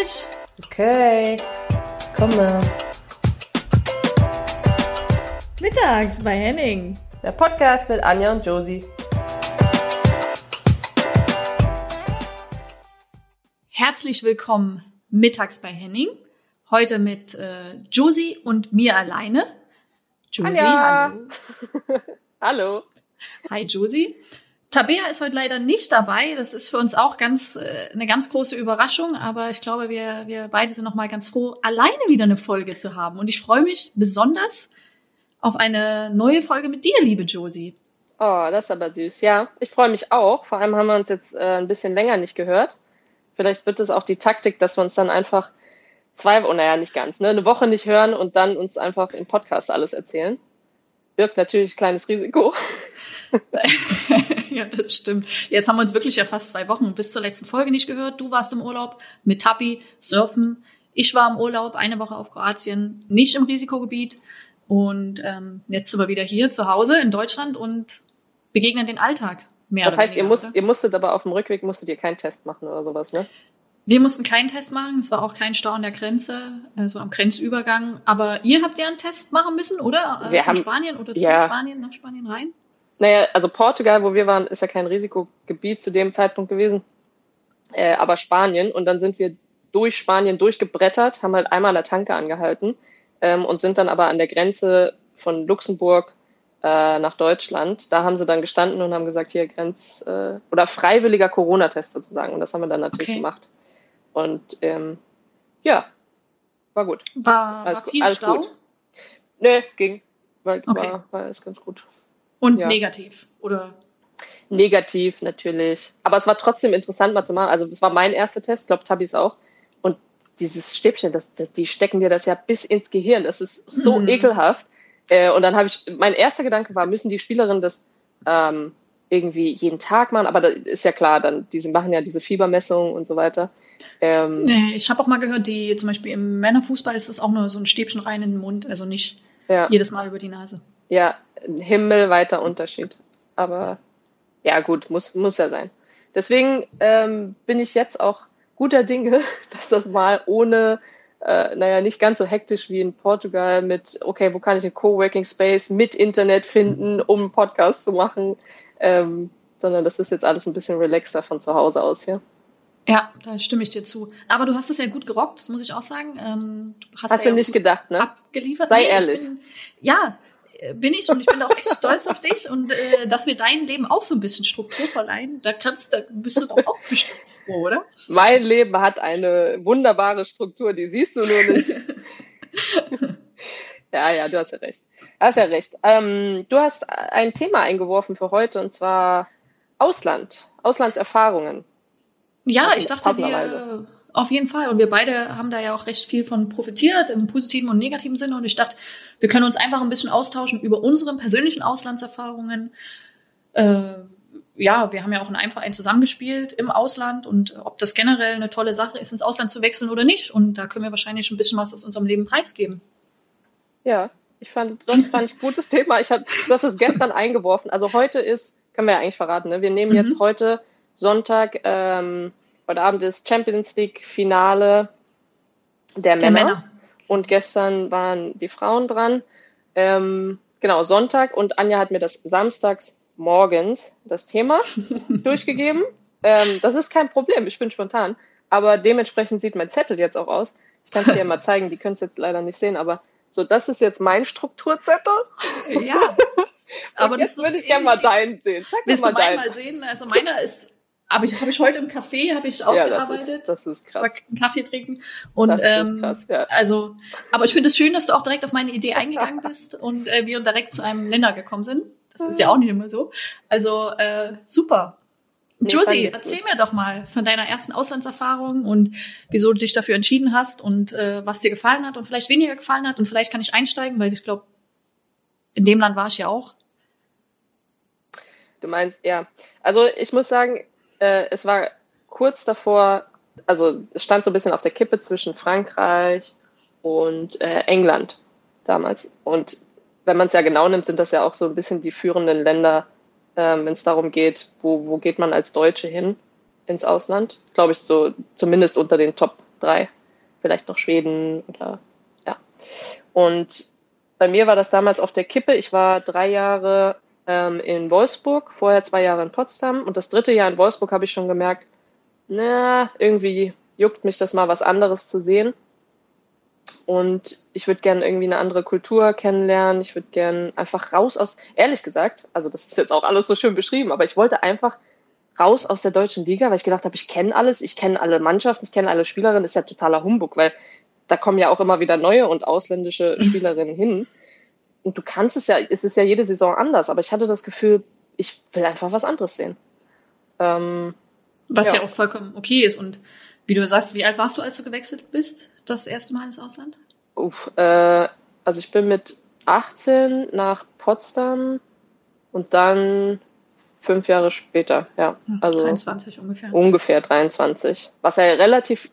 Tisch! Okay, komme. Mittags bei Henning. Der Podcast mit Anja und Josie. Herzlich willkommen mittags bei Henning. Heute mit äh, Josie und mir alleine. Josie, Anja. hallo. hallo. Hi Josie. Tabea ist heute leider nicht dabei. Das ist für uns auch ganz äh, eine ganz große Überraschung, aber ich glaube, wir, wir beide sind noch mal ganz froh, alleine wieder eine Folge zu haben. Und ich freue mich besonders auf eine neue Folge mit dir, liebe Josie. Oh, das ist aber süß. Ja, ich freue mich auch. Vor allem haben wir uns jetzt äh, ein bisschen länger nicht gehört. Vielleicht wird es auch die Taktik, dass wir uns dann einfach zwei, oh naja, nicht ganz, ne, eine Woche nicht hören und dann uns einfach im Podcast alles erzählen. Birgt natürlich ein kleines Risiko. ja, das stimmt. Jetzt haben wir uns wirklich ja fast zwei Wochen bis zur letzten Folge nicht gehört. Du warst im Urlaub mit Tapi, surfen. Ich war im Urlaub, eine Woche auf Kroatien, nicht im Risikogebiet. Und ähm, jetzt sind wir wieder hier zu Hause in Deutschland und begegnen den Alltag. Mehr das heißt, weniger, ihr, musst, ihr musstet aber auf dem Rückweg musstet ihr keinen Test machen oder sowas, ne? Wir mussten keinen Test machen. Es war auch kein Stau an der Grenze, also am Grenzübergang. Aber ihr habt ja einen Test machen müssen, oder? Wir Von haben, Spanien oder zu ja. Spanien, nach Spanien rein? Naja, also Portugal, wo wir waren, ist ja kein Risikogebiet zu dem Zeitpunkt gewesen, äh, aber Spanien. Und dann sind wir durch Spanien durchgebrettert, haben halt einmal an der Tanke angehalten ähm, und sind dann aber an der Grenze von Luxemburg äh, nach Deutschland. Da haben sie dann gestanden und haben gesagt, hier Grenz- äh, oder freiwilliger Corona-Test sozusagen. Und das haben wir dann natürlich okay. gemacht. Und ähm, ja, war gut. War, alles, war viel alles Stau? Gut. Nee, ging. War, okay. war, war alles ganz gut. Und ja. negativ, oder? Negativ, natürlich. Aber es war trotzdem interessant mal zu machen. Also, es war mein erster Test, ich glaube, Tabis auch. Und dieses Stäbchen, das, das, die stecken dir das ja bis ins Gehirn. Das ist so mhm. ekelhaft. Äh, und dann habe ich, mein erster Gedanke war, müssen die Spielerinnen das ähm, irgendwie jeden Tag machen? Aber da ist ja klar, dann, diese machen ja diese Fiebermessungen und so weiter. Ähm, nee, ich habe auch mal gehört, die zum Beispiel im Männerfußball ist das auch nur so ein Stäbchen rein in den Mund, also nicht ja. jedes Mal über die Nase. Ja, ein himmelweiter Unterschied. Aber ja, gut, muss, muss ja sein. Deswegen ähm, bin ich jetzt auch guter Dinge, dass das mal ohne, äh, naja, nicht ganz so hektisch wie in Portugal mit, okay, wo kann ich einen Coworking Space mit Internet finden, um einen Podcast zu machen, ähm, sondern das ist jetzt alles ein bisschen relaxter von zu Hause aus hier. Ja, da stimme ich dir zu. Aber du hast es ja gut gerockt, das muss ich auch sagen. Ähm, du hast, hast du ja nicht gedacht, ne? Abgeliefert. Sei nee, ehrlich. Bin, ja, bin ich und ich bin auch echt stolz auf dich und äh, dass wir dein Leben auch so ein bisschen Struktur verleihen. Da kannst, da bist du doch auch bestimmt froh, oder? Mein Leben hat eine wunderbare Struktur, die siehst du nur nicht. ja, ja, du hast ja recht. Du hast ja recht. Ähm, du hast ein Thema eingeworfen für heute und zwar Ausland, Auslandserfahrungen. Ja, ich dachte, wir auf jeden Fall. Und wir beide haben da ja auch recht viel von profitiert, im positiven und negativen Sinne. Und ich dachte, wir können uns einfach ein bisschen austauschen über unsere persönlichen Auslandserfahrungen. Äh, ja, wir haben ja auch in einem Verein zusammengespielt im Ausland und ob das generell eine tolle Sache ist, ins Ausland zu wechseln oder nicht. Und da können wir wahrscheinlich ein bisschen was aus unserem Leben preisgeben. Ja, ich fand, das fand ich ein gutes Thema. Ich hab, du hast es gestern eingeworfen. Also heute ist, können wir ja eigentlich verraten, ne? wir nehmen jetzt mhm. heute Sonntag ähm, Heute Abend ist Champions League Finale der, der Männer. Männer. Und gestern waren die Frauen dran. Ähm, genau, Sonntag. Und Anja hat mir das samstags morgens das Thema durchgegeben. Ähm, das ist kein Problem, ich bin spontan. Aber dementsprechend sieht mein Zettel jetzt auch aus. Ich kann es dir ja mal zeigen, die können es jetzt leider nicht sehen, aber so, das ist jetzt mein Strukturzettel. Ja. aber jetzt würde ich gerne mal deinen sehen. Sag Willst mal du meinen mal sehen? Also meiner ist aber ich habe ich heute im Café habe ich ausgearbeitet. Ja, das, ist, das ist krass. Kaffee trinken und das ähm, krass, ja. also, aber ich finde es schön, dass du auch direkt auf meine Idee eingegangen bist und äh, wir direkt zu einem Nenner gekommen sind. Das ist ja auch nicht immer so. Also äh, super. Nee, Josie, erzähl gut. mir doch mal von deiner ersten Auslandserfahrung und wieso du dich dafür entschieden hast und äh, was dir gefallen hat und vielleicht weniger gefallen hat und vielleicht kann ich einsteigen, weil ich glaube, in dem Land war ich ja auch. Du meinst, ja. Also ich muss sagen, äh, es war kurz davor, also es stand so ein bisschen auf der Kippe zwischen Frankreich und äh, England damals. Und wenn man es ja genau nimmt, sind das ja auch so ein bisschen die führenden Länder, äh, wenn es darum geht, wo, wo geht man als Deutsche hin ins Ausland. Glaube ich, so zumindest unter den Top drei. Vielleicht noch Schweden oder ja. Und bei mir war das damals auf der Kippe. Ich war drei Jahre ähm, in Wolfsburg, vorher zwei Jahre in Potsdam und das dritte Jahr in Wolfsburg habe ich schon gemerkt, na, irgendwie juckt mich das mal was anderes zu sehen. Und ich würde gerne irgendwie eine andere Kultur kennenlernen. Ich würde gerne einfach raus aus, ehrlich gesagt, also das ist jetzt auch alles so schön beschrieben, aber ich wollte einfach raus aus der deutschen Liga, weil ich gedacht habe, ich kenne alles, ich kenne alle Mannschaften, ich kenne alle Spielerinnen, ist ja totaler Humbug, weil da kommen ja auch immer wieder neue und ausländische. Spielerinnen hin. Und du kannst es ja, es ist ja jede Saison anders, aber ich hatte das Gefühl, ich will einfach was anderes sehen. Ähm, was ja. ja auch vollkommen okay ist. Und wie du sagst, wie alt warst du, als du gewechselt bist, das erste Mal ins Ausland? Uff, äh, also ich bin mit 18 nach Potsdam und dann fünf Jahre später, ja. Hm, also 23 ungefähr. Ungefähr 23. Was ja relativ,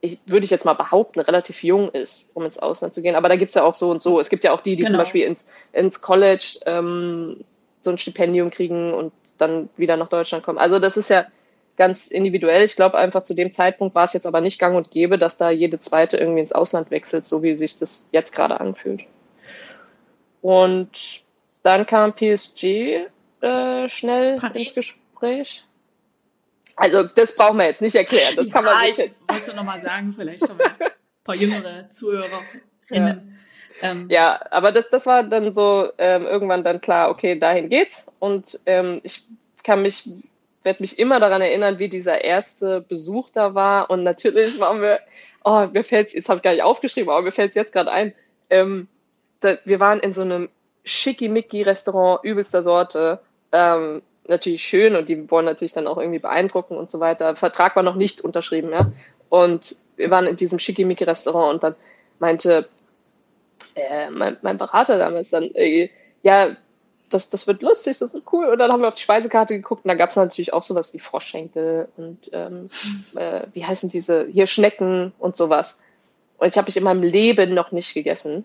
ich, würde ich jetzt mal behaupten, relativ jung ist, um ins Ausland zu gehen. Aber da gibt es ja auch so und so. Es gibt ja auch die, die genau. zum Beispiel ins, ins College ähm, so ein Stipendium kriegen und dann wieder nach Deutschland kommen. Also das ist ja ganz individuell. Ich glaube einfach zu dem Zeitpunkt war es jetzt aber nicht gang und gäbe, dass da jede zweite irgendwie ins Ausland wechselt, so wie sich das jetzt gerade anfühlt. Und dann kam PSG äh, schnell Paris. ins Gespräch. Also das brauchen wir jetzt nicht erklären. Das ja, kann man nicht. Ich wollte nochmal sagen, vielleicht schon mal ein paar jüngere Zuhörerinnen. Ja. Ähm, ja, aber das, das war dann so ähm, irgendwann dann klar, okay, dahin geht's. Und ähm, ich kann mich werde mich immer daran erinnern, wie dieser erste Besuch da war. Und natürlich waren wir, oh, mir fällt's, jetzt habe ich gar nicht aufgeschrieben, aber mir fällt es jetzt gerade ein. Ähm, da, wir waren in so einem schickimicki-Restaurant übelster Sorte. Ähm, natürlich schön und die wollen natürlich dann auch irgendwie beeindrucken und so weiter. Vertrag war noch nicht unterschrieben, ja. Und wir waren in diesem schickimicki-Restaurant und dann meinte äh, mein, mein Berater damals dann, äh, ja, das, das wird lustig, das wird cool. Und dann haben wir auf die Speisekarte geguckt und da gab es natürlich auch sowas wie Froschschenkel und ähm, äh, wie heißen diese, hier Schnecken und sowas. Und ich habe ich in meinem Leben noch nicht gegessen.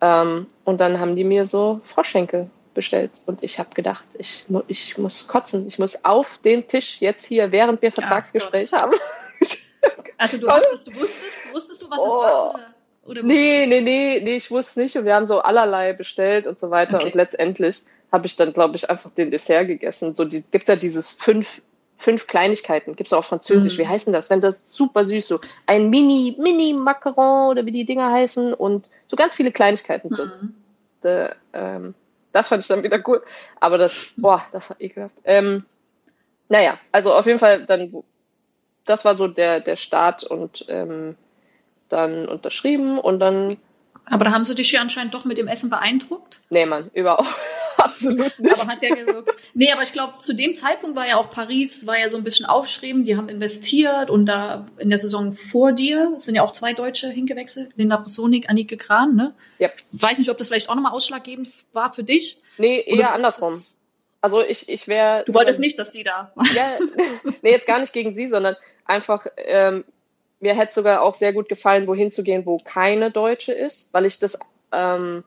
Ähm, und dann haben die mir so Froschschenkel bestellt. Und ich habe gedacht, ich, ich muss kotzen. Ich muss auf den Tisch jetzt hier, während wir Vertragsgespräch ja, haben. also du hast es, du wusstest, wusstest du, was oh. es war? Oder? Oder nee, nee, nee, nee, ich wusste nicht. Und wir haben so allerlei bestellt und so weiter. Okay. Und letztendlich habe ich dann, glaube ich, einfach den Dessert gegessen. So, die, gibt's ja dieses fünf, fünf Kleinigkeiten. Gibt's auch auf Französisch. Mhm. Wie heißen das? Wenn das super süß, so ein Mini, Mini-Macaron oder wie die Dinger heißen und so ganz viele Kleinigkeiten mhm. De, ähm, das fand ich dann wieder cool. Aber das, boah, das war ekelhaft. Ähm, naja, also auf jeden Fall dann, das war so der, der Start und ähm, dann unterschrieben und dann. Aber da haben sie dich ja anscheinend doch mit dem Essen beeindruckt? Nee, Mann, überhaupt. Absolut nicht. Aber hat ja gewirkt. Nee, aber ich glaube, zu dem Zeitpunkt war ja auch Paris, war ja so ein bisschen aufschreiben, die haben investiert und da in der Saison vor dir sind ja auch zwei Deutsche hingewechselt, Linda Bressonik, Annike Kran, ne? Ja. Ich weiß nicht, ob das vielleicht auch nochmal ausschlaggebend war für dich. Nee, eher andersrum. Also ich, ich wäre. Du wolltest nicht, dass die da. Ja, nee, jetzt gar nicht gegen sie, sondern einfach, ähm, mir hätte sogar auch sehr gut gefallen, wohin zu gehen, wo keine Deutsche ist, weil ich das, ähm,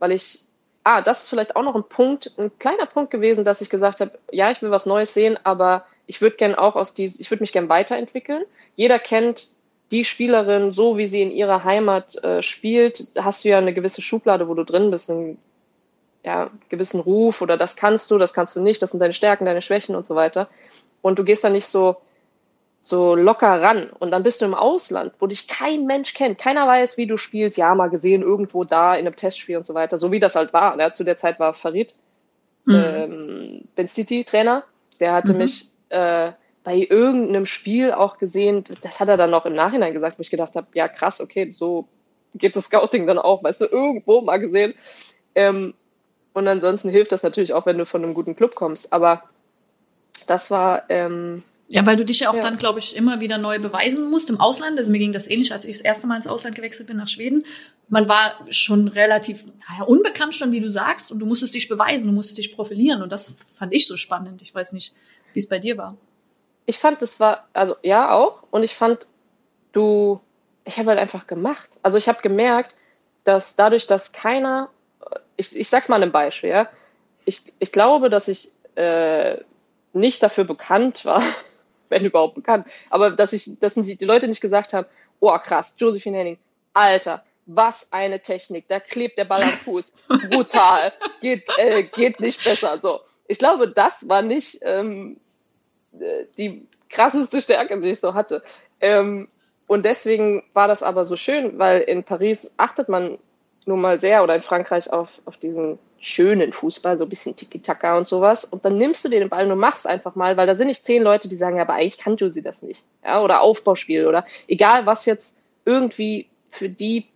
weil ich, ah, das ist vielleicht auch noch ein Punkt, ein kleiner Punkt gewesen, dass ich gesagt habe, ja, ich will was Neues sehen, aber ich würde gern auch aus dies, ich würde mich gern weiterentwickeln. Jeder kennt die Spielerin so, wie sie in ihrer Heimat äh, spielt. Hast du ja eine gewisse Schublade, wo du drin bist, einen ja, gewissen Ruf oder das kannst du, das kannst du nicht, das sind deine Stärken, deine Schwächen und so weiter. Und du gehst da nicht so, so locker ran. Und dann bist du im Ausland, wo dich kein Mensch kennt. Keiner weiß, wie du spielst. Ja, mal gesehen, irgendwo da in einem Testspiel und so weiter. So wie das halt war. Ja, zu der Zeit war Farid, mhm. ähm, Ben City Trainer. Der hatte mhm. mich äh, bei irgendeinem Spiel auch gesehen. Das hat er dann noch im Nachhinein gesagt, wo ich gedacht habe, ja krass, okay, so geht das Scouting dann auch. Weißt du, irgendwo mal gesehen. Ähm, und ansonsten hilft das natürlich auch, wenn du von einem guten Club kommst. Aber das war ähm, ja, weil du dich ja auch ja. dann, glaube ich, immer wieder neu beweisen musst im Ausland. Also mir ging das ähnlich, als ich das erste Mal ins Ausland gewechselt bin nach Schweden. Man war schon relativ naja, unbekannt schon, wie du sagst, und du musstest dich beweisen, du musstest dich profilieren. Und das fand ich so spannend. Ich weiß nicht, wie es bei dir war. Ich fand, das war, also ja auch. Und ich fand, du, ich habe halt einfach gemacht. Also ich habe gemerkt, dass dadurch, dass keiner, ich, ich sag's mal einem Beispiel, ja, ich, ich glaube, dass ich äh, nicht dafür bekannt war, wenn überhaupt bekannt. Aber dass ich, dass die Leute nicht gesagt haben, oh krass, Josephine Henning, Alter, was eine Technik, da klebt der Ball am Fuß, brutal, geht, äh, geht nicht besser. So, ich glaube, das war nicht ähm, äh, die krasseste Stärke, die ich so hatte. Ähm, und deswegen war das aber so schön, weil in Paris achtet man nun mal sehr oder in Frankreich auf, auf diesen schönen Fußball, so ein bisschen Tiki-Taka und sowas. Und dann nimmst du dir den Ball und machst einfach mal, weil da sind nicht zehn Leute, die sagen, ja, aber eigentlich kann Josie das nicht. Ja, oder Aufbauspiel oder egal, was jetzt irgendwie für die,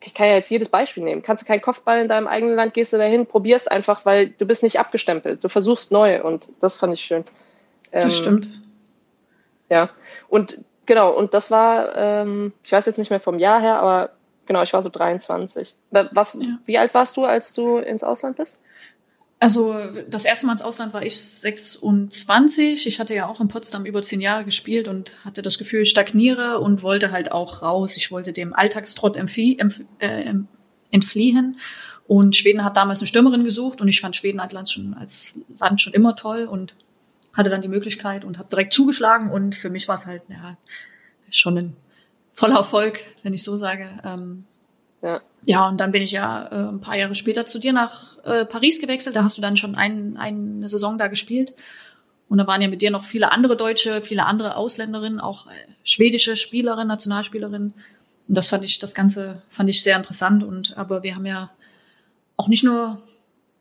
ich kann ja jetzt jedes Beispiel nehmen. Kannst du keinen Kopfball in deinem eigenen Land, gehst du dahin, probierst einfach, weil du bist nicht abgestempelt. Du versuchst neu und das fand ich schön. Das ähm, stimmt. Ja, und genau, und das war, ähm, ich weiß jetzt nicht mehr vom Jahr her, aber Genau, ich war so 23. Was, ja. Wie alt warst du, als du ins Ausland bist? Also das erste Mal ins Ausland war ich 26. Ich hatte ja auch in Potsdam über zehn Jahre gespielt und hatte das Gefühl, ich stagniere und wollte halt auch raus. Ich wollte dem Alltagstrott äh, entfliehen. Und Schweden hat damals eine Stürmerin gesucht und ich fand Schweden als Land schon, als Land schon immer toll und hatte dann die Möglichkeit und habe direkt zugeschlagen und für mich war es halt ja, schon ein voller Erfolg, wenn ich so sage. Ähm, ja. ja, und dann bin ich ja äh, ein paar Jahre später zu dir nach äh, Paris gewechselt. Da hast du dann schon ein, eine Saison da gespielt. Und da waren ja mit dir noch viele andere Deutsche, viele andere Ausländerinnen, auch äh, schwedische Spielerinnen, Nationalspielerinnen. Und das fand ich, das Ganze fand ich sehr interessant. Und aber wir haben ja auch nicht nur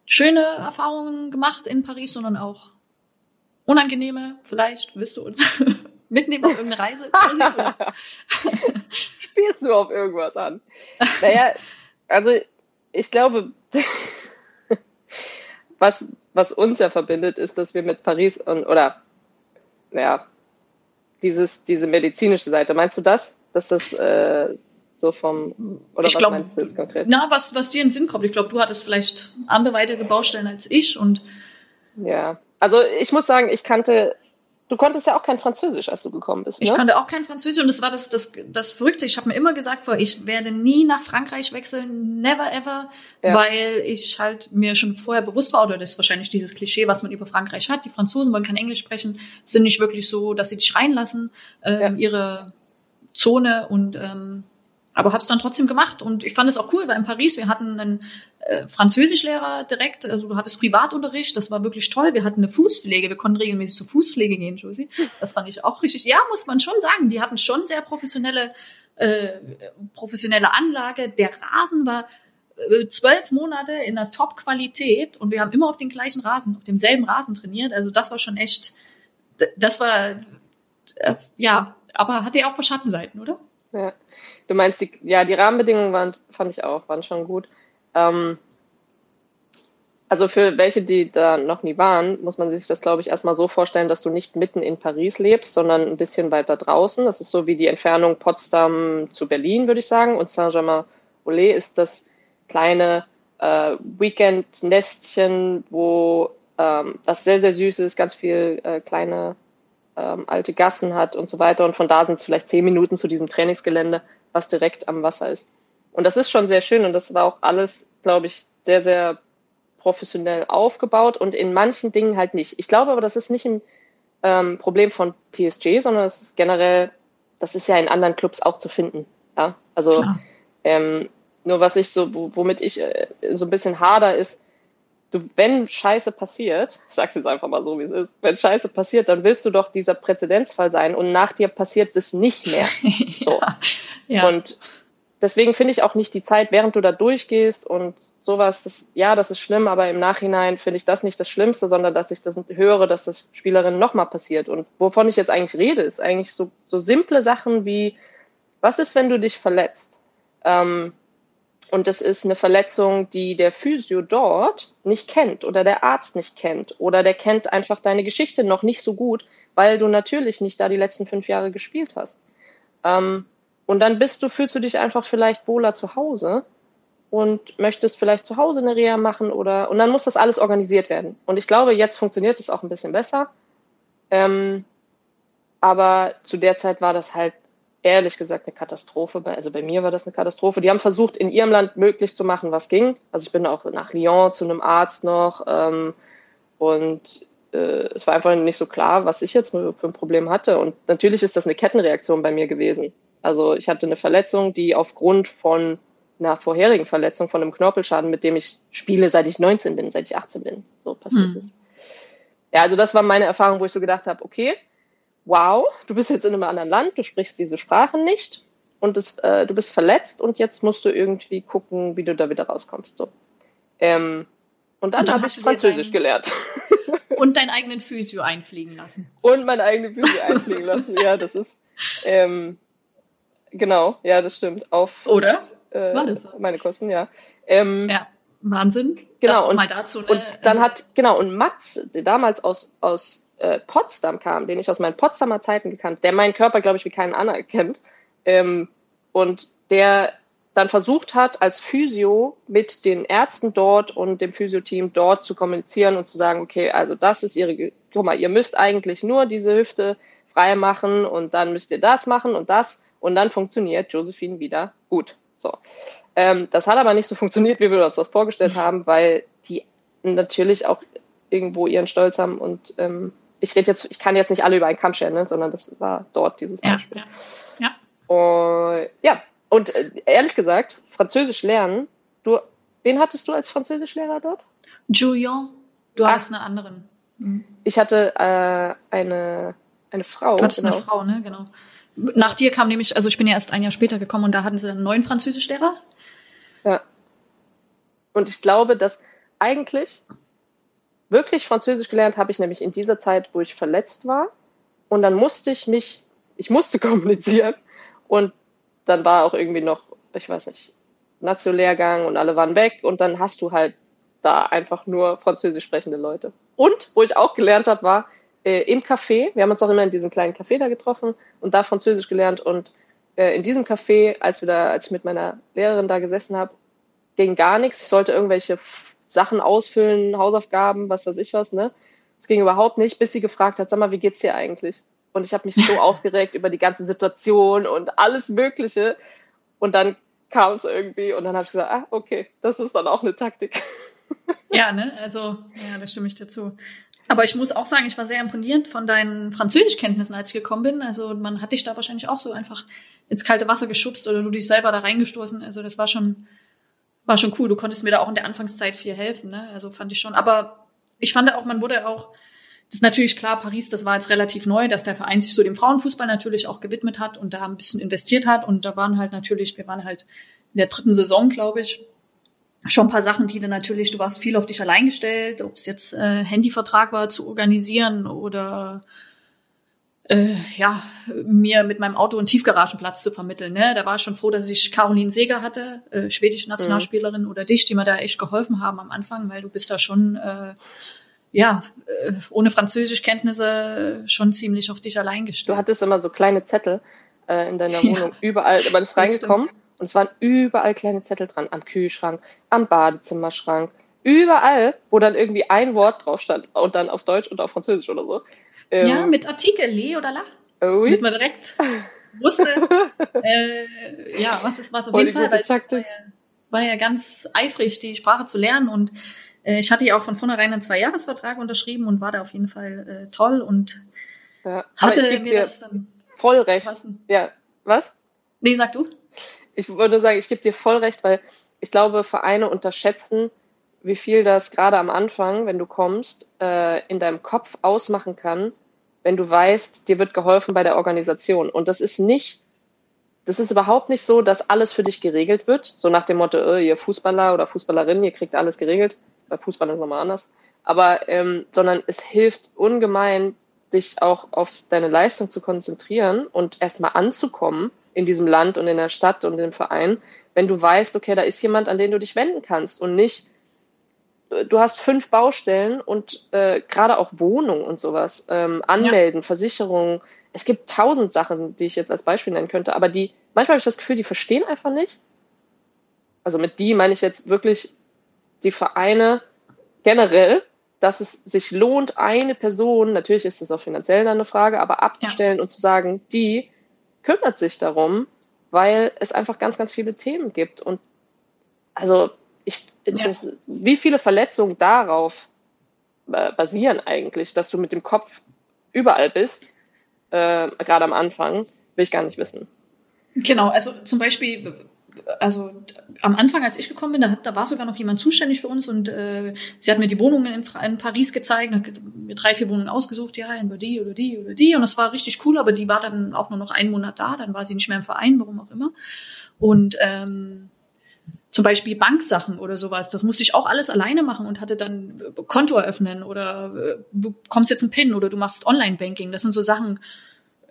schöne Erfahrungen gemacht in Paris, sondern auch unangenehme, vielleicht, wirst du uns mitnehmen auf irgendeine Reise? Spielst du auf irgendwas an? Naja, also ich glaube, was, was uns ja verbindet, ist, dass wir mit Paris und, oder, naja, dieses, diese medizinische Seite. Meinst du das? Dass das äh, so vom, oder ich was glaub, meinst du jetzt konkret? Na, was, was dir in den Sinn kommt. Ich glaube, du hattest vielleicht andere weitere Baustellen als ich und. Ja, also ich muss sagen, ich kannte Du konntest ja auch kein Französisch, als du gekommen bist. Ne? Ich konnte auch kein Französisch und das war das, das, das Verrückte. Ich habe mir immer gesagt, ich werde nie nach Frankreich wechseln, never ever, ja. weil ich halt mir schon vorher bewusst war, oder das ist wahrscheinlich dieses Klischee, was man über Frankreich hat. Die Franzosen wollen kein Englisch sprechen, sind nicht wirklich so, dass sie dich reinlassen, äh, ja. ihre Zone und ähm, aber habe es dann trotzdem gemacht und ich fand es auch cool, weil in Paris wir hatten einen äh, Französischlehrer direkt, also du hattest Privatunterricht, das war wirklich toll. Wir hatten eine Fußpflege, wir konnten regelmäßig zur Fußpflege gehen, Josie. Das fand ich auch richtig. Ja, muss man schon sagen, die hatten schon sehr professionelle äh, professionelle Anlage. Der Rasen war äh, zwölf Monate in der Top-Qualität und wir haben immer auf den gleichen Rasen, auf demselben Rasen trainiert. Also das war schon echt, das war äh, ja, aber hatte ja auch ein paar Schattenseiten, oder? Ja. Du meinst, die, ja, die Rahmenbedingungen waren, fand ich auch, waren schon gut. Ähm, also für welche, die da noch nie waren, muss man sich das, glaube ich, erstmal so vorstellen, dass du nicht mitten in Paris lebst, sondern ein bisschen weiter draußen. Das ist so wie die Entfernung Potsdam zu Berlin, würde ich sagen. Und Saint-Germain-Olé ist das kleine äh, Weekend-Nestchen, wo ähm, das sehr, sehr süß ist, ganz viel äh, kleine ähm, alte Gassen hat und so weiter. Und von da sind es vielleicht zehn Minuten zu diesem Trainingsgelände was direkt am Wasser ist. Und das ist schon sehr schön und das war auch alles, glaube ich, sehr, sehr professionell aufgebaut und in manchen Dingen halt nicht. Ich glaube aber, das ist nicht ein ähm, Problem von PSG, sondern es ist generell, das ist ja in anderen Clubs auch zu finden. Ja, also ähm, nur was ich so, womit ich äh, so ein bisschen hader ist, du, wenn Scheiße passiert, ich sag's jetzt einfach mal so, wie es ist, wenn Scheiße passiert, dann willst du doch dieser Präzedenzfall sein und nach dir passiert es nicht mehr. So. ja, ja. Und deswegen finde ich auch nicht die Zeit, während du da durchgehst und sowas, das, ja, das ist schlimm, aber im Nachhinein finde ich das nicht das Schlimmste, sondern dass ich das höre, dass das Spielerinnen nochmal passiert. Und wovon ich jetzt eigentlich rede, ist eigentlich so, so simple Sachen wie, was ist, wenn du dich verletzt? Ähm, und das ist eine Verletzung, die der Physio dort nicht kennt oder der Arzt nicht kennt oder der kennt einfach deine Geschichte noch nicht so gut, weil du natürlich nicht da die letzten fünf Jahre gespielt hast. Ähm, und dann bist du, fühlst du dich einfach vielleicht wohler zu Hause und möchtest vielleicht zu Hause eine Reha machen oder, und dann muss das alles organisiert werden. Und ich glaube, jetzt funktioniert es auch ein bisschen besser. Ähm, aber zu der Zeit war das halt ehrlich gesagt eine Katastrophe. Also bei mir war das eine Katastrophe. Die haben versucht, in ihrem Land möglich zu machen, was ging. Also ich bin auch nach Lyon zu einem Arzt noch ähm, und äh, es war einfach nicht so klar, was ich jetzt für ein Problem hatte. Und natürlich ist das eine Kettenreaktion bei mir gewesen. Also ich hatte eine Verletzung, die aufgrund von einer vorherigen Verletzung, von einem Knorpelschaden, mit dem ich spiele, seit ich 19 bin, seit ich 18 bin, so passiert mhm. ist. Ja, also das war meine Erfahrung, wo ich so gedacht habe, okay, wow, du bist jetzt in einem anderen Land, du sprichst diese Sprachen nicht und es, äh, du bist verletzt und jetzt musst du irgendwie gucken, wie du da wieder rauskommst. So. Ähm, und dann, dann habe ich Französisch dein, gelernt. Und deinen eigenen Physio einfliegen lassen. Und meinen eigenen Physio einfliegen lassen, ja, das ist ähm, genau, ja, das stimmt. Auf Oder? Äh, War das so? Meine Kosten, ja. Ähm, ja. Wahnsinn. Genau. Und, mal dazu, ne? und dann also hat, genau, und Mats, der damals aus, aus äh, Potsdam kam, den ich aus meinen Potsdamer Zeiten gekannt, der meinen Körper, glaube ich, wie keinen anderen kennt, ähm, und der dann versucht hat, als Physio mit den Ärzten dort und dem Physioteam dort zu kommunizieren und zu sagen, okay, also das ist ihre, guck mal, ihr müsst eigentlich nur diese Hüfte frei machen und dann müsst ihr das machen und das und dann funktioniert Josephine wieder gut. So. Ähm, das hat aber nicht so funktioniert, wie wir uns das vorgestellt haben, weil die natürlich auch irgendwo ihren Stolz haben und ähm, ich rede jetzt, ich kann jetzt nicht alle über einen Kamm scheren, ne, sondern das war dort dieses Beispiel. Ja, ja. ja. Und ja, und äh, ehrlich gesagt, Französisch lernen, du, wen hattest du als Französischlehrer dort? Julien. Du Ach, hast eine anderen. Mhm. Ich hatte äh, eine, eine Frau. Du hattest genau. eine Frau, ne? Genau. Nach dir kam nämlich, also ich bin ja erst ein Jahr später gekommen und da hatten sie einen neuen Französischlehrer. Ja. Und ich glaube, dass eigentlich wirklich Französisch gelernt habe ich nämlich in dieser Zeit, wo ich verletzt war. Und dann musste ich mich, ich musste kommunizieren. Und dann war auch irgendwie noch, ich weiß nicht, Nazio-Lehrgang und alle waren weg und dann hast du halt da einfach nur französisch sprechende Leute. Und wo ich auch gelernt habe, war äh, im Café, wir haben uns auch immer in diesem kleinen Café da getroffen und da französisch gelernt und äh, in diesem Café, als wir da, als ich mit meiner Lehrerin da gesessen habe, ging gar nichts. Ich sollte irgendwelche Sachen ausfüllen, Hausaufgaben, was weiß ich was, ne? Es ging überhaupt nicht, bis sie gefragt hat, sag mal, wie geht's dir eigentlich? Und ich habe mich so aufgeregt über die ganze Situation und alles Mögliche. Und dann kam es irgendwie und dann habe ich gesagt, ah, okay, das ist dann auch eine Taktik. Ja, ne? Also, ja, da stimme ich dazu. Aber ich muss auch sagen, ich war sehr imponiert von deinen Französischkenntnissen, als ich gekommen bin. Also man hat dich da wahrscheinlich auch so einfach ins kalte Wasser geschubst oder du dich selber da reingestoßen. Also das war schon, war schon cool. Du konntest mir da auch in der Anfangszeit viel helfen, ne? Also fand ich schon. Aber ich fand auch, man wurde auch das ist natürlich klar, Paris, das war jetzt relativ neu, dass der Verein sich so dem Frauenfußball natürlich auch gewidmet hat und da ein bisschen investiert hat. Und da waren halt natürlich, wir waren halt in der dritten Saison, glaube ich, schon ein paar Sachen, die dann natürlich, du warst viel auf dich allein gestellt, ob es jetzt äh, Handyvertrag war zu organisieren oder äh, ja, mir mit meinem Auto einen Tiefgaragenplatz zu vermitteln. Ne? Da war ich schon froh, dass ich Caroline Seger hatte, äh, schwedische Nationalspielerin, mhm. oder dich, die mir da echt geholfen haben am Anfang, weil du bist da schon äh, ja, äh, ohne Französischkenntnisse schon ziemlich auf dich allein gestellt. Du hattest immer so kleine Zettel äh, in deiner Wohnung, ja, überall, man ist reingekommen stimmt. Und es waren überall kleine Zettel dran, am Kühlschrank, am Badezimmerschrank, überall, wo dann irgendwie ein Wort drauf stand und dann auf Deutsch und auf Französisch oder so. Ähm, ja, mit Artikel, le oder la. Oh, oui. Damit man direkt wusste, äh, ja, was ist was auf jeden Fall, weil ich war ja, war ja ganz eifrig, die Sprache zu lernen und äh, ich hatte ja auch von vornherein einen Zweijahresvertrag unterschrieben und war da auf jeden Fall äh, toll und ja, hatte mir das dann voll recht. Passen. Ja, was? Nee, sag du. Ich würde sagen, ich gebe dir voll recht, weil ich glaube, Vereine unterschätzen, wie viel das gerade am Anfang, wenn du kommst, äh, in deinem Kopf ausmachen kann, wenn du weißt, dir wird geholfen bei der Organisation. Und das ist nicht, das ist überhaupt nicht so, dass alles für dich geregelt wird. So nach dem Motto, äh, ihr Fußballer oder Fußballerin, ihr kriegt alles geregelt bei Fußball ist es nochmal anders. Aber, ähm, sondern es hilft ungemein, dich auch auf deine Leistung zu konzentrieren und erstmal anzukommen in diesem Land und in der Stadt und im Verein, wenn du weißt, okay, da ist jemand, an den du dich wenden kannst und nicht, äh, du hast fünf Baustellen und äh, gerade auch Wohnung und sowas, ähm, anmelden, ja. Versicherungen. Es gibt tausend Sachen, die ich jetzt als Beispiel nennen könnte, aber die, manchmal habe ich das Gefühl, die verstehen einfach nicht. Also mit die meine ich jetzt wirklich die Vereine generell, dass es sich lohnt, eine Person, natürlich ist das auch finanziell dann eine Frage, aber abzustellen ja. und zu sagen, die kümmert sich darum, weil es einfach ganz, ganz viele Themen gibt. Und also ich, ja. das, wie viele Verletzungen darauf basieren eigentlich, dass du mit dem Kopf überall bist, äh, gerade am Anfang, will ich gar nicht wissen. Genau, also zum Beispiel, also am Anfang, als ich gekommen bin, da, da war sogar noch jemand zuständig für uns und äh, sie hat mir die Wohnungen in, in Paris gezeigt, hat mir drei, vier Wohnungen ausgesucht, ja, über die oder die oder die und das war richtig cool, aber die war dann auch nur noch einen Monat da, dann war sie nicht mehr im Verein, warum auch immer. Und ähm, zum Beispiel Banksachen oder sowas, das musste ich auch alles alleine machen und hatte dann Konto eröffnen oder äh, du kommst jetzt ein PIN oder du machst Online-Banking. Das sind so Sachen,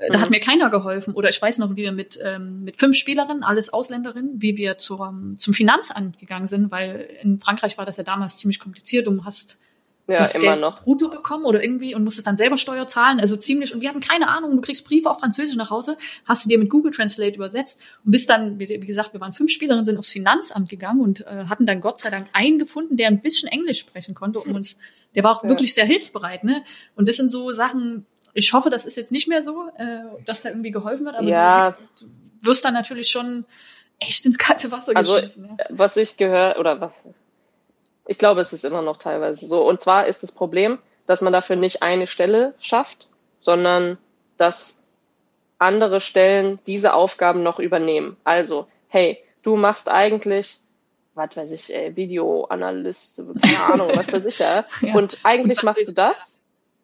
da mhm. hat mir keiner geholfen. Oder ich weiß noch, wie wir mit, ähm, mit fünf Spielerinnen, alles Ausländerinnen, wie wir zum, zum Finanzamt gegangen sind, weil in Frankreich war das ja damals ziemlich kompliziert. Du hast ja, das immer Geld noch. brutto bekommen oder irgendwie und musstest dann selber Steuer zahlen. Also ziemlich, und wir hatten keine Ahnung, du kriegst Briefe auf Französisch nach Hause, hast du dir mit Google Translate übersetzt und bist dann, wie gesagt, wir waren fünf Spielerinnen, sind aufs Finanzamt gegangen und äh, hatten dann Gott sei Dank einen gefunden, der ein bisschen Englisch sprechen konnte, um uns, der war auch ja. wirklich sehr hilfsbereit, ne? Und das sind so Sachen, ich hoffe, das ist jetzt nicht mehr so, äh, dass da irgendwie geholfen wird, aber ja. du, wirst dann natürlich schon echt ins kalte Wasser also, geschmissen. Ja. Was ich gehört, oder was ich glaube, es ist immer noch teilweise so. Und zwar ist das Problem, dass man dafür nicht eine Stelle schafft, sondern dass andere Stellen diese Aufgaben noch übernehmen. Also, hey, du machst eigentlich, was weiß ich, ey, Videoanalyst, keine Ahnung, was weiß ich ja. ja. Und eigentlich und machst du das.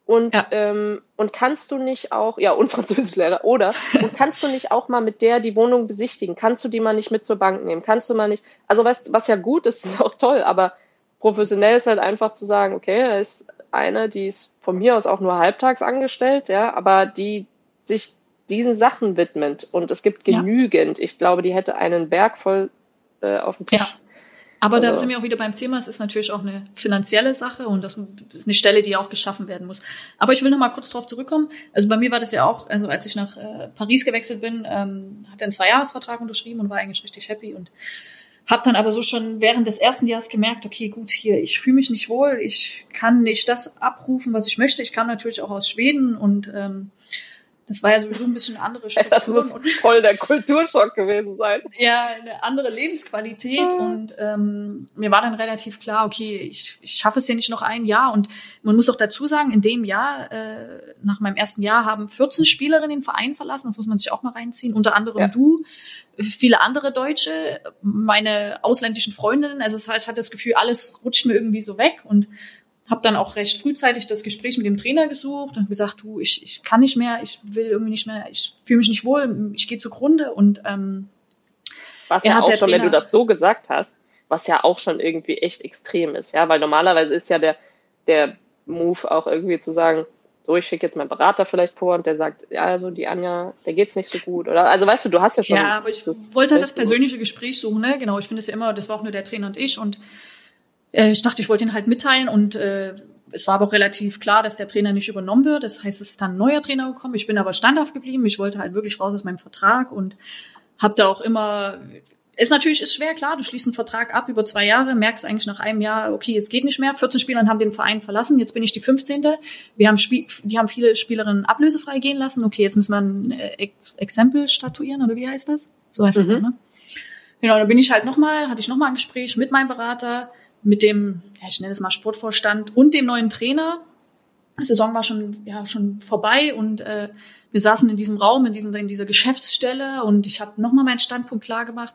Und, ja. ähm, und kannst du nicht auch, ja, und Französischlehrer, oder, und kannst du nicht auch mal mit der die Wohnung besichtigen? Kannst du die mal nicht mit zur Bank nehmen? Kannst du mal nicht, also weißt, was ja gut ist, ist auch toll, aber professionell ist halt einfach zu sagen, okay, da ist eine, die ist von mir aus auch nur halbtags angestellt, ja, aber die sich diesen Sachen widmet und es gibt genügend. Ja. Ich glaube, die hätte einen Berg voll äh, auf dem Tisch. Ja. Aber also. da sind wir auch wieder beim Thema. Es ist natürlich auch eine finanzielle Sache und das ist eine Stelle, die auch geschaffen werden muss. Aber ich will noch mal kurz darauf zurückkommen. Also bei mir war das ja auch, also als ich nach äh, Paris gewechselt bin, ähm, hatte einen Zweijahresvertrag unterschrieben und war eigentlich richtig happy und hab dann aber so schon während des ersten Jahres gemerkt, okay, gut, hier, ich fühle mich nicht wohl, ich kann nicht das abrufen, was ich möchte. Ich kam natürlich auch aus Schweden und ähm, das war ja sowieso ein bisschen eine andere Struktur. Das muss voll der Kulturschock gewesen sein. Ja, eine andere Lebensqualität mhm. und ähm, mir war dann relativ klar, okay, ich, ich schaffe es ja nicht noch ein Jahr und man muss auch dazu sagen, in dem Jahr, äh, nach meinem ersten Jahr haben 14 Spielerinnen den Verein verlassen, das muss man sich auch mal reinziehen, unter anderem ja. du, viele andere Deutsche, meine ausländischen Freundinnen, also es heißt, ich hatte das Gefühl, alles rutscht mir irgendwie so weg und habe dann auch recht frühzeitig das Gespräch mit dem Trainer gesucht und gesagt, du, ich, ich kann nicht mehr, ich will irgendwie nicht mehr, ich fühle mich nicht wohl, ich gehe zugrunde und ähm, was ja auch schon, Trainer, wenn du das so gesagt hast, was ja auch schon irgendwie echt extrem ist, ja, weil normalerweise ist ja der der Move auch irgendwie zu sagen, so, ich schicke jetzt meinen Berater vielleicht vor und der sagt, ja, also die Anja, der geht's nicht so gut. Oder also weißt du, du hast ja schon. Ja, aber ich wollte halt das persönliche Gespräch suchen, ne? Genau, ich finde es ja immer, das war auch nur der Trainer und ich und äh, ich dachte, ich wollte ihn halt mitteilen und äh, es war aber auch relativ klar, dass der Trainer nicht übernommen wird. Das heißt, es ist dann ein neuer Trainer gekommen. Ich bin aber standhaft geblieben. Ich wollte halt wirklich raus aus meinem Vertrag und habe da auch immer ist natürlich ist schwer, klar, du schließt einen Vertrag ab über zwei Jahre, merkst eigentlich nach einem Jahr, okay, es geht nicht mehr. 14 Spieler haben den Verein verlassen, jetzt bin ich die 15. Wir haben Spiel, die haben viele Spielerinnen ablösefrei gehen lassen. Okay, jetzt müssen wir ein äh, Exempel statuieren, oder wie heißt das? So heißt mhm. das, ne? Genau, da bin ich halt nochmal, hatte ich nochmal ein Gespräch mit meinem Berater, mit dem, ja, ich nenne es mal Sportvorstand und dem neuen Trainer. Die Saison war schon, ja, schon vorbei und äh, wir saßen in diesem Raum, in, diesem, in dieser Geschäftsstelle und ich habe nochmal meinen Standpunkt klar gemacht.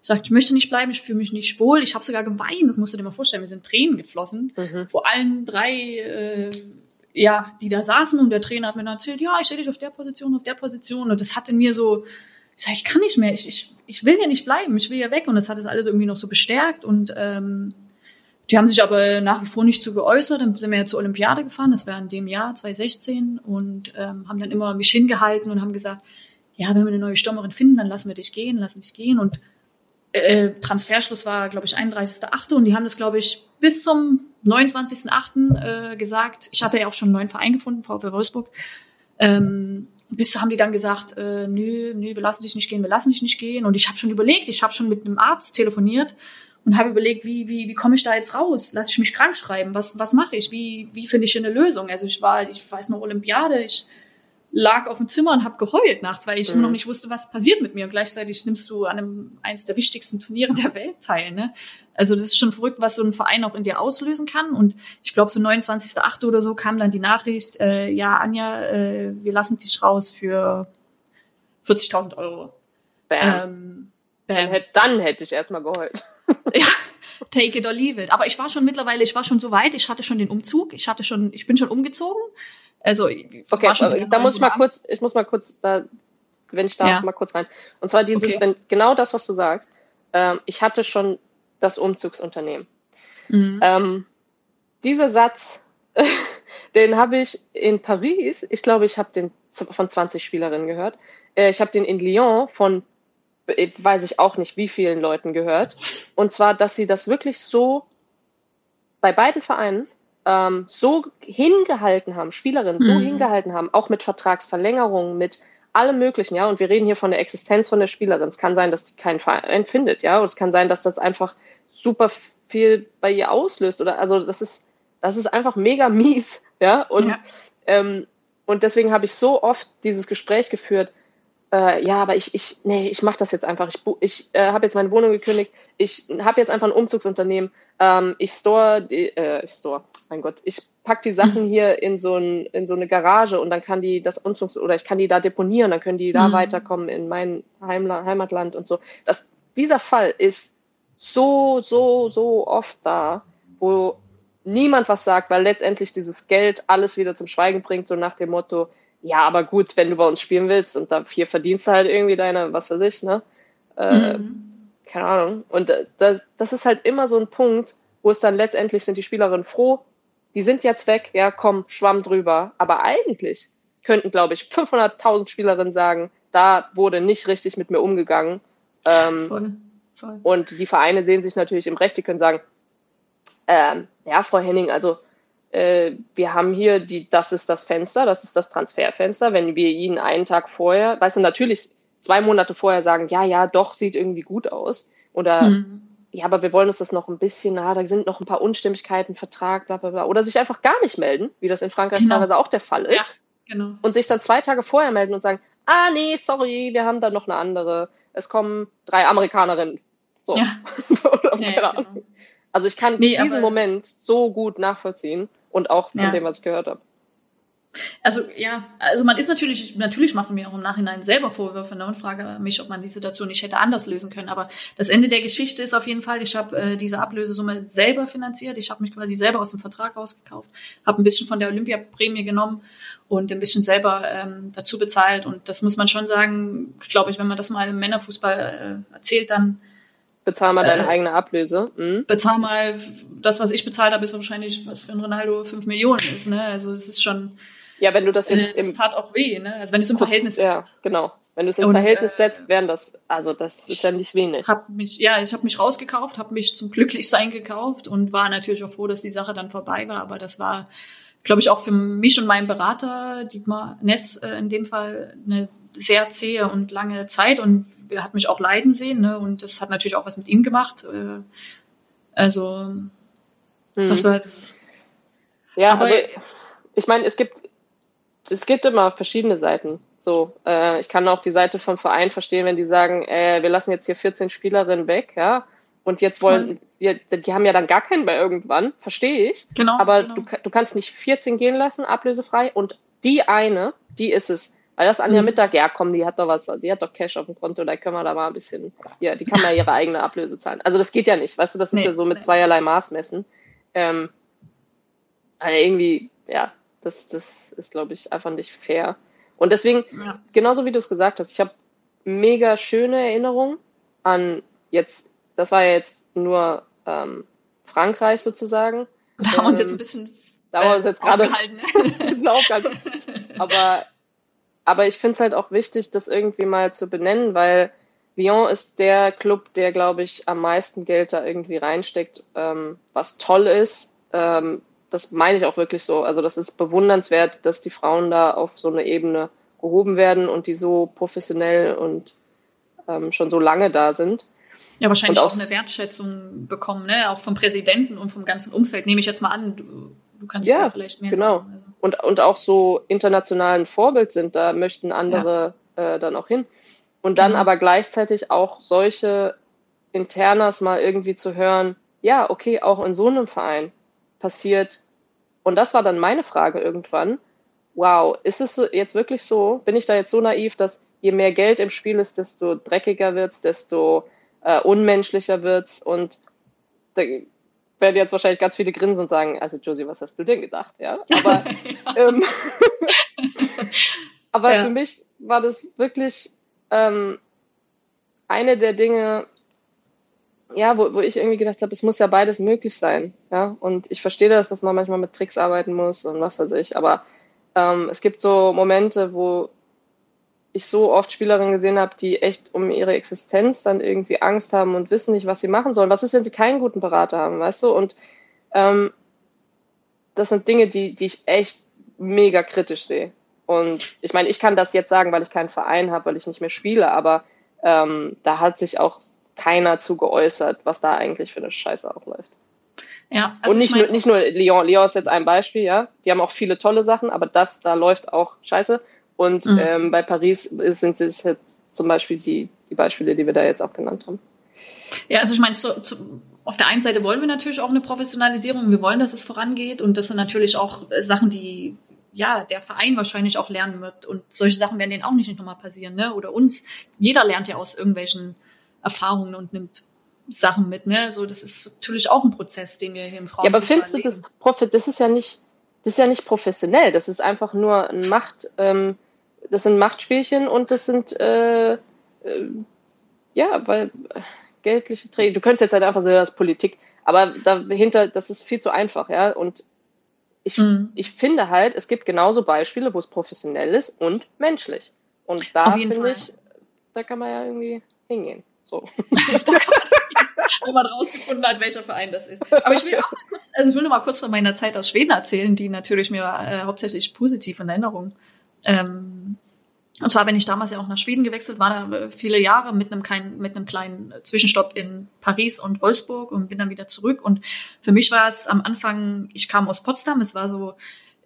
Ich sagte, ich möchte nicht bleiben, ich fühle mich nicht wohl. Ich habe sogar geweint, das musst du dir mal vorstellen. Wir sind Tränen geflossen. Mhm. Vor allen drei, äh, ja, die da saßen und der Trainer hat mir dann erzählt, ja, ich stelle dich auf der Position, auf der Position. Und das hat in mir so, ich sag, ich kann nicht mehr, ich, ich, ich will ja nicht bleiben, ich will ja weg. Und das hat es alles irgendwie noch so bestärkt und ähm, die haben sich aber nach wie vor nicht zu geäußert. Dann sind wir ja zur Olympiade gefahren, das war in dem Jahr 2016 und ähm, haben dann immer mich hingehalten und haben gesagt, ja, wenn wir eine neue Stürmerin finden, dann lassen wir dich gehen, lassen dich gehen. Und äh, Transferschluss war, glaube ich, 31.8. und die haben das, glaube ich, bis zum 29.8. Äh, gesagt. Ich hatte ja auch schon einen neuen Verein gefunden, VfL Wolfsburg. Ähm, bis haben die dann gesagt, äh, nö, nö, wir lassen dich nicht gehen, wir lassen dich nicht gehen. Und ich habe schon überlegt, ich habe schon mit einem Arzt telefoniert und habe überlegt, wie, wie, wie komme ich da jetzt raus? Lass ich mich krank schreiben? Was, was mache ich? Wie, wie finde ich eine Lösung? Also ich war, ich weiß noch, Olympiade, ich lag auf dem Zimmer und habe geheult nachts, weil ich mhm. immer noch nicht wusste, was passiert mit mir. Und gleichzeitig nimmst du an einem eines der wichtigsten Turniere der Welt teil. Ne? Also das ist schon verrückt, was so ein Verein auch in dir auslösen kann. Und ich glaube, so 29.8. oder so kam dann die Nachricht, äh, ja, Anja, äh, wir lassen dich raus für 40.000 Euro. Bam. Ähm, bam. Dann, dann hätte ich erstmal geheult. ja, take it or leave it. Aber ich war schon mittlerweile, ich war schon so weit, ich hatte schon den Umzug, ich hatte schon, ich bin schon umgezogen. Also okay, da muss ich mal kurz, ich muss mal kurz da, wenn ich darf, ja. mal kurz rein. Und zwar dieses, okay. genau das, was du sagst. Ähm, ich hatte schon das Umzugsunternehmen. Mhm. Ähm, dieser Satz, den habe ich in Paris, ich glaube, ich habe den von 20 Spielerinnen gehört. Äh, ich habe den in Lyon von, weiß ich auch nicht, wie vielen Leuten gehört. Und zwar, dass sie das wirklich so bei beiden Vereinen ähm, so hingehalten haben, Spielerinnen so mhm. hingehalten haben, auch mit Vertragsverlängerungen, mit allem Möglichen, ja. Und wir reden hier von der Existenz von der Spielerin. Es kann sein, dass die keinen Verein findet, ja. Und es kann sein, dass das einfach super viel bei ihr auslöst. Oder also das ist, das ist einfach mega mies, ja. Und, ja. Ähm, und deswegen habe ich so oft dieses Gespräch geführt, äh, ja, aber ich, ich, nee, ich mache das jetzt einfach. Ich, ich äh, habe jetzt meine Wohnung gekündigt. Ich habe jetzt einfach ein Umzugsunternehmen. Ähm, ich store, die, äh, ich store, mein Gott, ich pack die Sachen hier in so, ein, in so eine Garage und dann kann die das Umzugs oder ich kann die da deponieren, dann können die da mhm. weiterkommen in mein Heimla Heimatland und so. Das, dieser Fall ist so, so, so oft da, wo niemand was sagt, weil letztendlich dieses Geld alles wieder zum Schweigen bringt, so nach dem Motto, ja, aber gut, wenn du bei uns spielen willst und da vier verdienst du halt irgendwie deine, was weiß ich, ne? Äh, mhm. Keine Ahnung. Und äh, das, das ist halt immer so ein Punkt, wo es dann letztendlich sind die Spielerinnen froh, die sind jetzt weg, ja, komm, schwamm drüber. Aber eigentlich könnten, glaube ich, 500.000 Spielerinnen sagen, da wurde nicht richtig mit mir umgegangen. Ähm, voll, voll. Und die Vereine sehen sich natürlich im Recht, die können sagen, ähm, ja, Frau Henning, also äh, wir haben hier die, das ist das Fenster, das ist das Transferfenster. Wenn wir ihnen einen Tag vorher, weißt du, natürlich zwei Monate vorher sagen, ja, ja, doch, sieht irgendwie gut aus. Oder hm. ja, aber wir wollen uns das noch ein bisschen, na, da sind noch ein paar Unstimmigkeiten, Vertrag, bla bla bla. Oder sich einfach gar nicht melden, wie das in Frankreich genau. teilweise auch der Fall ist. Ja, genau. Und sich dann zwei Tage vorher melden und sagen, ah nee, sorry, wir haben da noch eine andere. Es kommen drei Amerikanerinnen. So. Ja. Oder, ja genau. Also ich kann nee, diesen Moment so gut nachvollziehen und auch von ja. dem, was ich gehört habe. Also ja, also man ist natürlich, natürlich machen wir auch im Nachhinein selber Vorwürfe ne, und frage mich, ob man die Situation nicht hätte anders lösen können. Aber das Ende der Geschichte ist auf jeden Fall, ich habe äh, diese Ablösesumme selber finanziert. Ich habe mich quasi selber aus dem Vertrag rausgekauft, habe ein bisschen von der Olympiaprämie genommen und ein bisschen selber ähm, dazu bezahlt. Und das muss man schon sagen, glaube ich, wenn man das mal im Männerfußball äh, erzählt, dann Bezahl mal deine äh, eigene Ablöse. Mhm. Bezahl mal das, was ich bezahlt habe, ist wahrscheinlich, was für ein Ronaldo fünf Millionen ist. Ne? Also es ist schon. Ja, wenn du das jetzt. Äh, das tat auch weh, ne? Also wenn du es im Verhältnis setzt. Ja, genau. Wenn du es ins und, Verhältnis äh, setzt, wären das, also das ist ja nicht wenig. Hab mich, ja, ich habe mich rausgekauft, habe mich zum Glücklichsein gekauft und war natürlich auch froh, dass die Sache dann vorbei war. Aber das war, glaube ich, auch für mich und meinen Berater, Dietmar Ness äh, in dem Fall, eine sehr zähe und lange Zeit. Und er hat mich auch leiden sehen, ne? Und das hat natürlich auch was mit ihm gemacht. Äh, also mhm. das war das. Ja, Aber, also ich meine, es gibt es gibt immer verschiedene Seiten. So, äh, ich kann auch die Seite vom Verein verstehen, wenn die sagen, äh, wir lassen jetzt hier 14 Spielerinnen weg, ja, und jetzt wollen, wir, die haben ja dann gar keinen mehr irgendwann, verstehe ich. Genau. Aber genau. Du, du kannst nicht 14 gehen lassen, ablösefrei, und die eine, die ist es. Weil das Anja mhm. Mittag, ja komm, die hat doch was, die hat doch Cash auf dem Konto, da können wir da mal ein bisschen, ja, die kann mal ihre eigene Ablöse zahlen. Also das geht ja nicht, weißt du, das ist nee, ja so mit zweierlei Maß messen. Ähm, also irgendwie, ja, das, das ist, glaube ich, einfach nicht fair. Und deswegen, ja. genauso wie du es gesagt hast, ich habe mega schöne Erinnerungen an jetzt, das war ja jetzt nur ähm, Frankreich sozusagen. Da haben wir uns jetzt ein bisschen da haben wir uns jetzt gerade ein bisschen aufgehalten. Aber aber ich finde es halt auch wichtig, das irgendwie mal zu benennen, weil Lyon ist der Club, der, glaube ich, am meisten Geld da irgendwie reinsteckt, ähm, was toll ist. Ähm, das meine ich auch wirklich so. Also das ist bewundernswert, dass die Frauen da auf so eine Ebene gehoben werden und die so professionell und ähm, schon so lange da sind. Ja, wahrscheinlich auch, auch, eine Wertschätzung bekommen, ne? auch vom Präsidenten und vom ganzen Umfeld. Nehme ich jetzt mal an, du kannst ja, ja vielleicht mehr genau. Sagen, also. und, und auch so internationalen Vorbild sind, da möchten andere ja. äh, dann auch hin. Und dann genau. aber gleichzeitig auch solche Internas mal irgendwie zu hören, ja, okay, auch in so einem Verein passiert. Und das war dann meine Frage irgendwann. Wow, ist es jetzt wirklich so? Bin ich da jetzt so naiv, dass je mehr Geld im Spiel ist, desto dreckiger wird's, desto äh, unmenschlicher wird's und da werden jetzt wahrscheinlich ganz viele grinsen und sagen, also Josie, was hast du denn gedacht? Ja, aber, ja. Ähm, aber ja. für mich war das wirklich ähm, eine der Dinge, ja, wo, wo ich irgendwie gedacht habe, es muss ja beides möglich sein. Ja, und ich verstehe das, dass man manchmal mit Tricks arbeiten muss und was weiß ich, aber ähm, es gibt so Momente, wo ich so oft Spielerinnen gesehen habe, die echt um ihre Existenz dann irgendwie Angst haben und wissen nicht, was sie machen sollen. Was ist, wenn sie keinen guten Berater haben, weißt du? Und ähm, das sind Dinge, die, die ich echt mega kritisch sehe. Und ich meine, ich kann das jetzt sagen, weil ich keinen Verein habe, weil ich nicht mehr spiele, aber ähm, da hat sich auch keiner zu geäußert, was da eigentlich für eine Scheiße auch läuft. Ja, also und nicht, nur, nicht nur Lyon. Lyon ist jetzt ein Beispiel, ja. Die haben auch viele tolle Sachen, aber das, da läuft auch Scheiße. Und mhm. ähm, bei Paris sind es halt zum Beispiel die, die Beispiele, die wir da jetzt auch genannt haben. Ja, also ich meine, so, zu, auf der einen Seite wollen wir natürlich auch eine Professionalisierung. Wir wollen, dass es vorangeht. Und das sind natürlich auch Sachen, die ja, der Verein wahrscheinlich auch lernen wird. Und solche Sachen werden denen auch nicht nochmal passieren, ne? Oder uns. Jeder lernt ja aus irgendwelchen Erfahrungen und nimmt Sachen mit, ne? So, das ist natürlich auch ein Prozess, den wir hier im Frauen. Ja, aber findest du das Profit, das ist ja nicht, das ist ja nicht professionell, das ist einfach nur ein Macht, ähm, das sind Machtspielchen und das sind äh, äh, ja, weil äh, geldliche Träger, du könntest jetzt halt einfach sagen, das ist Politik, aber dahinter, das ist viel zu einfach, ja. Und ich, mhm. ich finde halt, es gibt genauso Beispiele, wo es professionell ist und menschlich. Und da finde ich, da kann man ja irgendwie hingehen. So. wenn man rausgefunden hat, welcher Verein das ist. Aber ich will auch mal kurz, also ich will noch mal kurz von meiner Zeit aus Schweden erzählen, die natürlich mir äh, hauptsächlich positiv in Erinnerung. Ähm, und zwar bin ich damals ja auch nach Schweden gewechselt, war da äh, viele Jahre mit einem kleinen, mit einem kleinen Zwischenstopp in Paris und Wolfsburg und bin dann wieder zurück. Und für mich war es am Anfang, ich kam aus Potsdam, es war so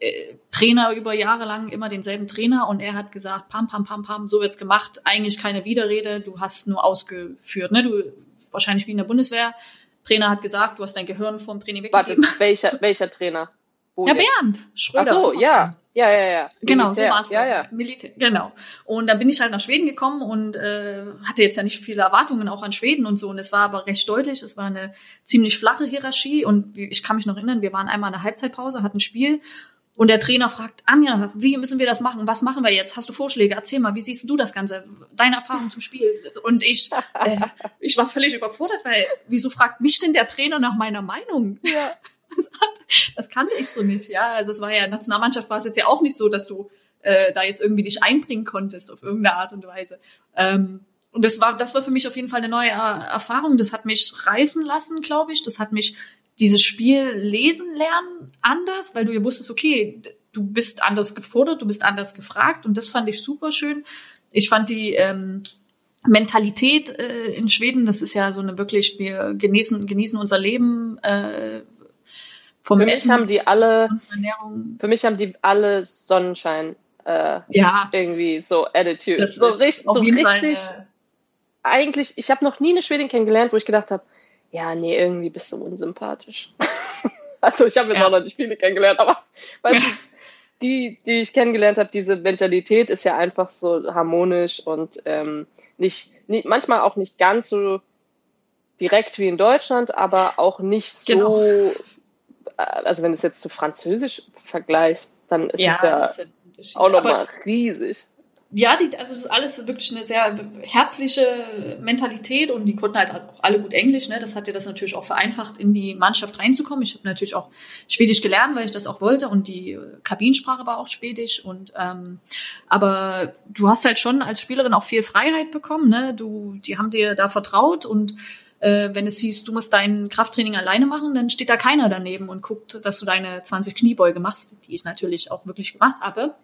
äh, Trainer über Jahre lang immer denselben Trainer und er hat gesagt, pam, pam, pam, pam, so wird's gemacht, eigentlich keine Widerrede, du hast nur ausgeführt, ne? Du wahrscheinlich wie in der Bundeswehr. Trainer hat gesagt, du hast dein Gehirn vom Training weggegeben. Warte, welcher, welcher Trainer? Wo ja, jetzt? Bernd Schröder. Ach so, ja. Ja, ja, ja. Genau, so war es. Ja, ja. Militär, genau. Und dann bin ich halt nach Schweden gekommen und äh, hatte jetzt ja nicht viele Erwartungen auch an Schweden und so. Und es war aber recht deutlich. Es war eine ziemlich flache Hierarchie und ich kann mich noch erinnern, wir waren einmal in der Halbzeitpause, hatten ein Spiel und der Trainer fragt, Anja, wie müssen wir das machen? Was machen wir jetzt? Hast du Vorschläge? Erzähl mal, wie siehst du das Ganze? Deine Erfahrung zum Spiel? Und ich, äh, ich war völlig überfordert, weil wieso fragt mich denn der Trainer nach meiner Meinung? Ja. Das, hat, das kannte ich so nicht, ja. Also es war ja, Nationalmannschaft war es jetzt ja auch nicht so, dass du äh, da jetzt irgendwie dich einbringen konntest auf irgendeine Art und Weise. Ähm, und das war, das war für mich auf jeden Fall eine neue Erfahrung. Das hat mich reifen lassen, glaube ich. Das hat mich dieses Spiel lesen lernen anders, weil du ja wusstest, okay, du bist anders gefordert, du bist anders gefragt und das fand ich super schön. Ich fand die ähm, Mentalität äh, in Schweden, das ist ja so eine wirklich, wir genießen, genießen unser Leben äh, vom für Essen. Mich haben die alle, für mich haben die alle Sonnenschein äh, ja. irgendwie so Attitude. Das so richtig, so richtig Fall, äh, eigentlich, ich habe noch nie eine Schwedin kennengelernt, wo ich gedacht habe, ja, nee, irgendwie bist du unsympathisch. also ich habe jetzt ja. auch noch nicht viele kennengelernt, aber weißt die, die ich kennengelernt habe, diese Mentalität ist ja einfach so harmonisch und ähm, nicht, nicht, manchmal auch nicht ganz so direkt wie in Deutschland, aber auch nicht so, genau. Äh, also wenn du es jetzt zu Französisch vergleichst, dann ist ja, es ja auch nochmal riesig ja, die, also das ist alles wirklich eine sehr herzliche Mentalität und die konnten halt auch alle gut Englisch. Ne? Das hat dir das natürlich auch vereinfacht, in die Mannschaft reinzukommen. Ich habe natürlich auch Schwedisch gelernt, weil ich das auch wollte und die Kabinsprache war auch Schwedisch. Und ähm, aber du hast halt schon als Spielerin auch viel Freiheit bekommen. Ne? Du, die haben dir da vertraut und äh, wenn es hieß, du musst dein Krafttraining alleine machen, dann steht da keiner daneben und guckt, dass du deine 20 Kniebeuge machst, die ich natürlich auch wirklich gemacht habe.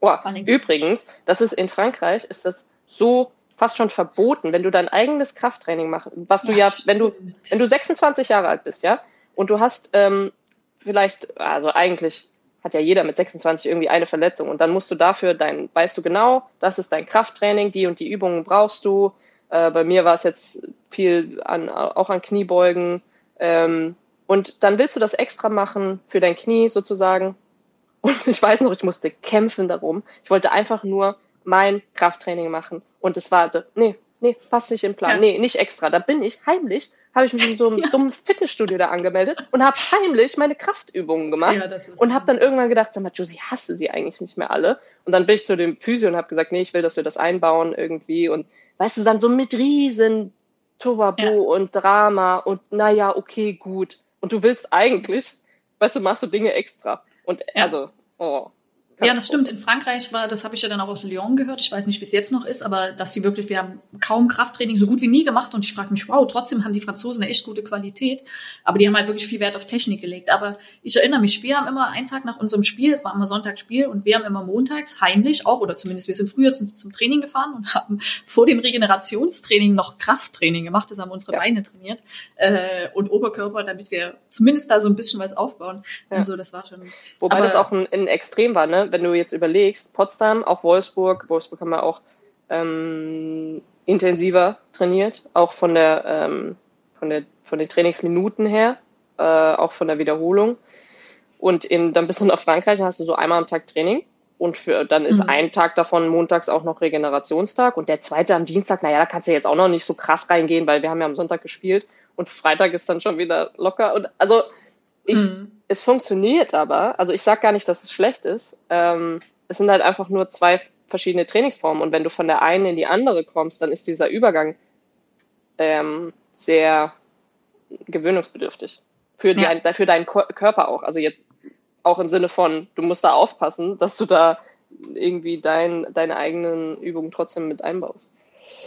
Oh, übrigens, das ist in Frankreich, ist das so fast schon verboten, wenn du dein eigenes Krafttraining machst, was du ja, ja wenn du, wenn du 26 Jahre alt bist, ja, und du hast ähm, vielleicht, also eigentlich hat ja jeder mit 26 irgendwie eine Verletzung und dann musst du dafür dein, weißt du genau, das ist dein Krafttraining, die und die Übungen brauchst du. Äh, bei mir war es jetzt viel an, auch an Kniebeugen. Ähm, und dann willst du das extra machen für dein Knie sozusagen. Und ich weiß noch, ich musste kämpfen darum. Ich wollte einfach nur mein Krafttraining machen. Und es war, nee, nee, passt nicht im Plan. Ja. Nee, nicht extra. Da bin ich heimlich habe ich mich in so einem ja. dummen Fitnessstudio da angemeldet und habe heimlich meine Kraftübungen gemacht ja, und habe dann irgendwann gedacht, sag mal, Josie, hast du sie eigentlich nicht mehr alle? Und dann bin ich zu dem Physio und habe gesagt, nee, ich will, dass wir das einbauen irgendwie und weißt du, dann so mit riesen Tobabo ja. und Drama und naja, okay, gut. Und du willst eigentlich, weißt du, machst du Dinge extra. Und also, oh, ja, das stimmt. In Frankreich war, das habe ich ja dann auch aus Lyon gehört. Ich weiß nicht, wie es jetzt noch ist, aber dass die wirklich, wir haben kaum Krafttraining so gut wie nie gemacht und ich frage mich, wow, trotzdem haben die Franzosen eine echt gute Qualität, aber die haben halt wirklich viel Wert auf Technik gelegt. Aber ich erinnere mich, wir haben immer einen Tag nach unserem Spiel, es war immer Sonntagsspiel und wir haben immer montags heimlich auch, oder zumindest wir sind früher zum, zum Training gefahren und haben vor dem Regenerationstraining noch Krafttraining gemacht. Das haben unsere ja. Beine trainiert äh, und Oberkörper, damit wir zumindest da so ein bisschen was aufbauen. Ja. Also das war schon. Wobei aber, das auch ein, ein Extrem war, ne? Wenn du jetzt überlegst, Potsdam, auch Wolfsburg, Wolfsburg haben wir auch ähm, intensiver trainiert, auch von der, ähm, von der von den Trainingsminuten her, äh, auch von der Wiederholung. Und in, dann bist du nach Frankreich, dann hast du so einmal am Tag Training. Und für, dann ist mhm. ein Tag davon montags auch noch Regenerationstag. Und der zweite am Dienstag, naja, da kannst du jetzt auch noch nicht so krass reingehen, weil wir haben ja am Sonntag gespielt. Und Freitag ist dann schon wieder locker. Und also ich, mhm es funktioniert aber, also ich sage gar nicht, dass es schlecht ist. Ähm, es sind halt einfach nur zwei verschiedene Trainingsformen und wenn du von der einen in die andere kommst, dann ist dieser Übergang ähm, sehr gewöhnungsbedürftig. Für, die, ja. für deinen Körper auch. Also jetzt auch im Sinne von, du musst da aufpassen, dass du da irgendwie dein, deine eigenen Übungen trotzdem mit einbaust.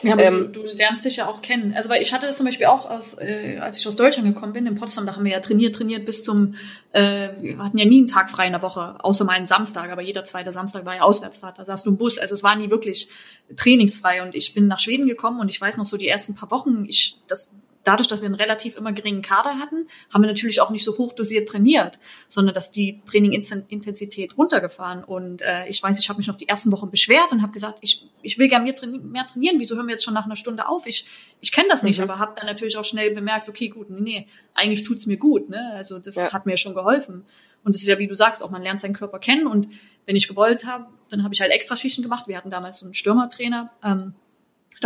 Ja, aber ähm, du, du, lernst dich ja auch kennen. Also weil ich hatte das zum Beispiel auch, aus, äh, als ich aus Deutschland gekommen bin, in Potsdam, da haben wir ja trainiert, trainiert bis zum, äh, wir hatten ja nie einen Tag frei in der Woche, außer mal einen Samstag, aber jeder zweite Samstag war ja Auswärtsfahrt, da saß du im Bus, also es war nie wirklich trainingsfrei. Und ich bin nach Schweden gekommen und ich weiß noch so die ersten paar Wochen, ich, das, dadurch, dass wir einen relativ immer geringen Kader hatten, haben wir natürlich auch nicht so hoch dosiert trainiert, sondern dass die Trainingintensität runtergefahren. Und äh, ich weiß, ich habe mich noch die ersten Wochen beschwert und habe gesagt, ich, ich will gerne mehr, traini mehr trainieren. Wieso hören wir jetzt schon nach einer Stunde auf? Ich, ich kenne das nicht, mhm. aber habe dann natürlich auch schnell bemerkt, okay, gut, nee, nee eigentlich tut's mir gut. Ne? Also das ja. hat mir schon geholfen. Und das ist ja, wie du sagst, auch man lernt seinen Körper kennen. Und wenn ich gewollt habe, dann habe ich halt extra Schichten gemacht. Wir hatten damals so einen Stürmertrainer. Ähm,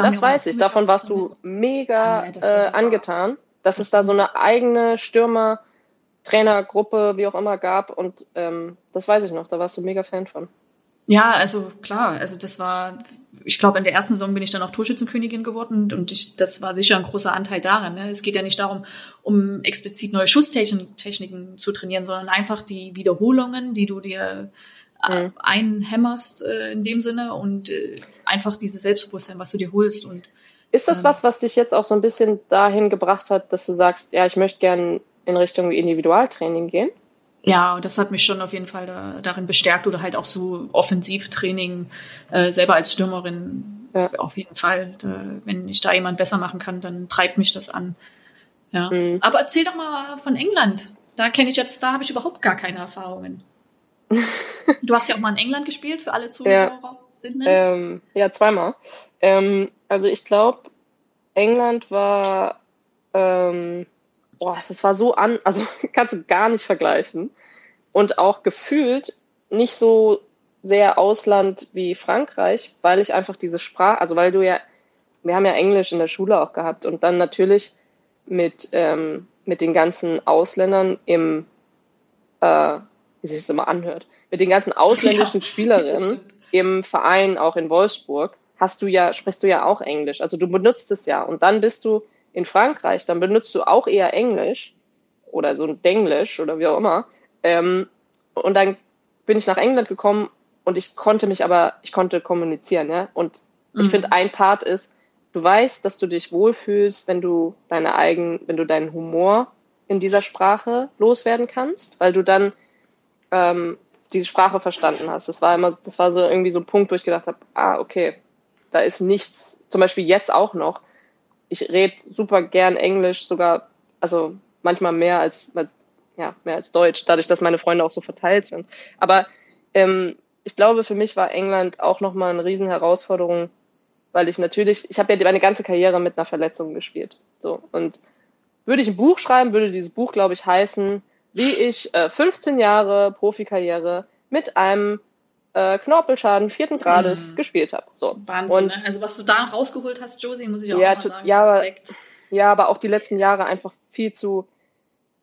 das weiß ich. Davon warst du mega ah, äh, angetan, dass es da so eine eigene Stürmer, Trainergruppe, wie auch immer gab. Und ähm, das weiß ich noch. Da warst du mega Fan von. Ja, also klar, also das war, ich glaube, in der ersten Saison bin ich dann auch Torschützenkönigin geworden und ich, das war sicher ein großer Anteil daran. Ne? Es geht ja nicht darum, um explizit neue Schusstechniken zu trainieren, sondern einfach die Wiederholungen, die du dir mhm. einhämmerst äh, in dem Sinne und äh, einfach dieses Selbstbewusstsein, was du dir holst. Und, ist das ähm, was, was dich jetzt auch so ein bisschen dahin gebracht hat, dass du sagst, ja, ich möchte gern in Richtung Individualtraining gehen? Ja, und das hat mich schon auf jeden Fall da, darin bestärkt oder halt auch so Offensivtraining äh, selber als Stürmerin ja. auf jeden Fall. Da, wenn ich da jemand besser machen kann, dann treibt mich das an. Ja. Mhm. Aber erzähl doch mal von England. Da kenne ich jetzt, da habe ich überhaupt gar keine Erfahrungen. Du hast ja auch mal in England gespielt, für alle Zuhörer. Ja, ähm, ja zweimal. Ähm, also ich glaube, England war, ähm, boah, das war so an, also kannst du gar nicht vergleichen. Und auch gefühlt nicht so sehr Ausland wie Frankreich, weil ich einfach diese Sprache, also weil du ja, wir haben ja Englisch in der Schule auch gehabt und dann natürlich mit, ähm, mit den ganzen Ausländern im, äh, wie sich das immer anhört, mit den ganzen ausländischen ja, Spielerinnen im Verein, auch in Wolfsburg, hast du ja, sprichst du ja auch Englisch. Also du benutzt es ja. Und dann bist du in Frankreich, dann benutzt du auch eher Englisch oder so ein Denglisch oder wie auch immer. Ähm, und dann bin ich nach England gekommen und ich konnte mich aber, ich konnte kommunizieren, ja. Und mhm. ich finde, ein Part ist, du weißt, dass du dich wohlfühlst, wenn du deine eigenen, wenn du deinen Humor in dieser Sprache loswerden kannst, weil du dann ähm, diese Sprache verstanden hast. Das war immer, das war so irgendwie so ein Punkt, wo ich gedacht habe, ah, okay, da ist nichts, zum Beispiel jetzt auch noch. Ich rede super gern Englisch, sogar, also manchmal mehr als, als ja, mehr als Deutsch, dadurch, dass meine Freunde auch so verteilt sind. Aber ähm, ich glaube, für mich war England auch nochmal eine riesen Herausforderung, weil ich natürlich, ich habe ja meine ganze Karriere mit einer Verletzung gespielt. So. Und würde ich ein Buch schreiben, würde dieses Buch, glaube ich, heißen, wie ich äh, 15 Jahre Profikarriere mit einem äh, Knorpelschaden vierten Grades mhm. gespielt habe. So. Wahnsinn, und, ne? Also was du da rausgeholt hast, Josie, muss ich auch ja, mal sagen. Ja aber, ja, aber auch die letzten Jahre einfach viel zu,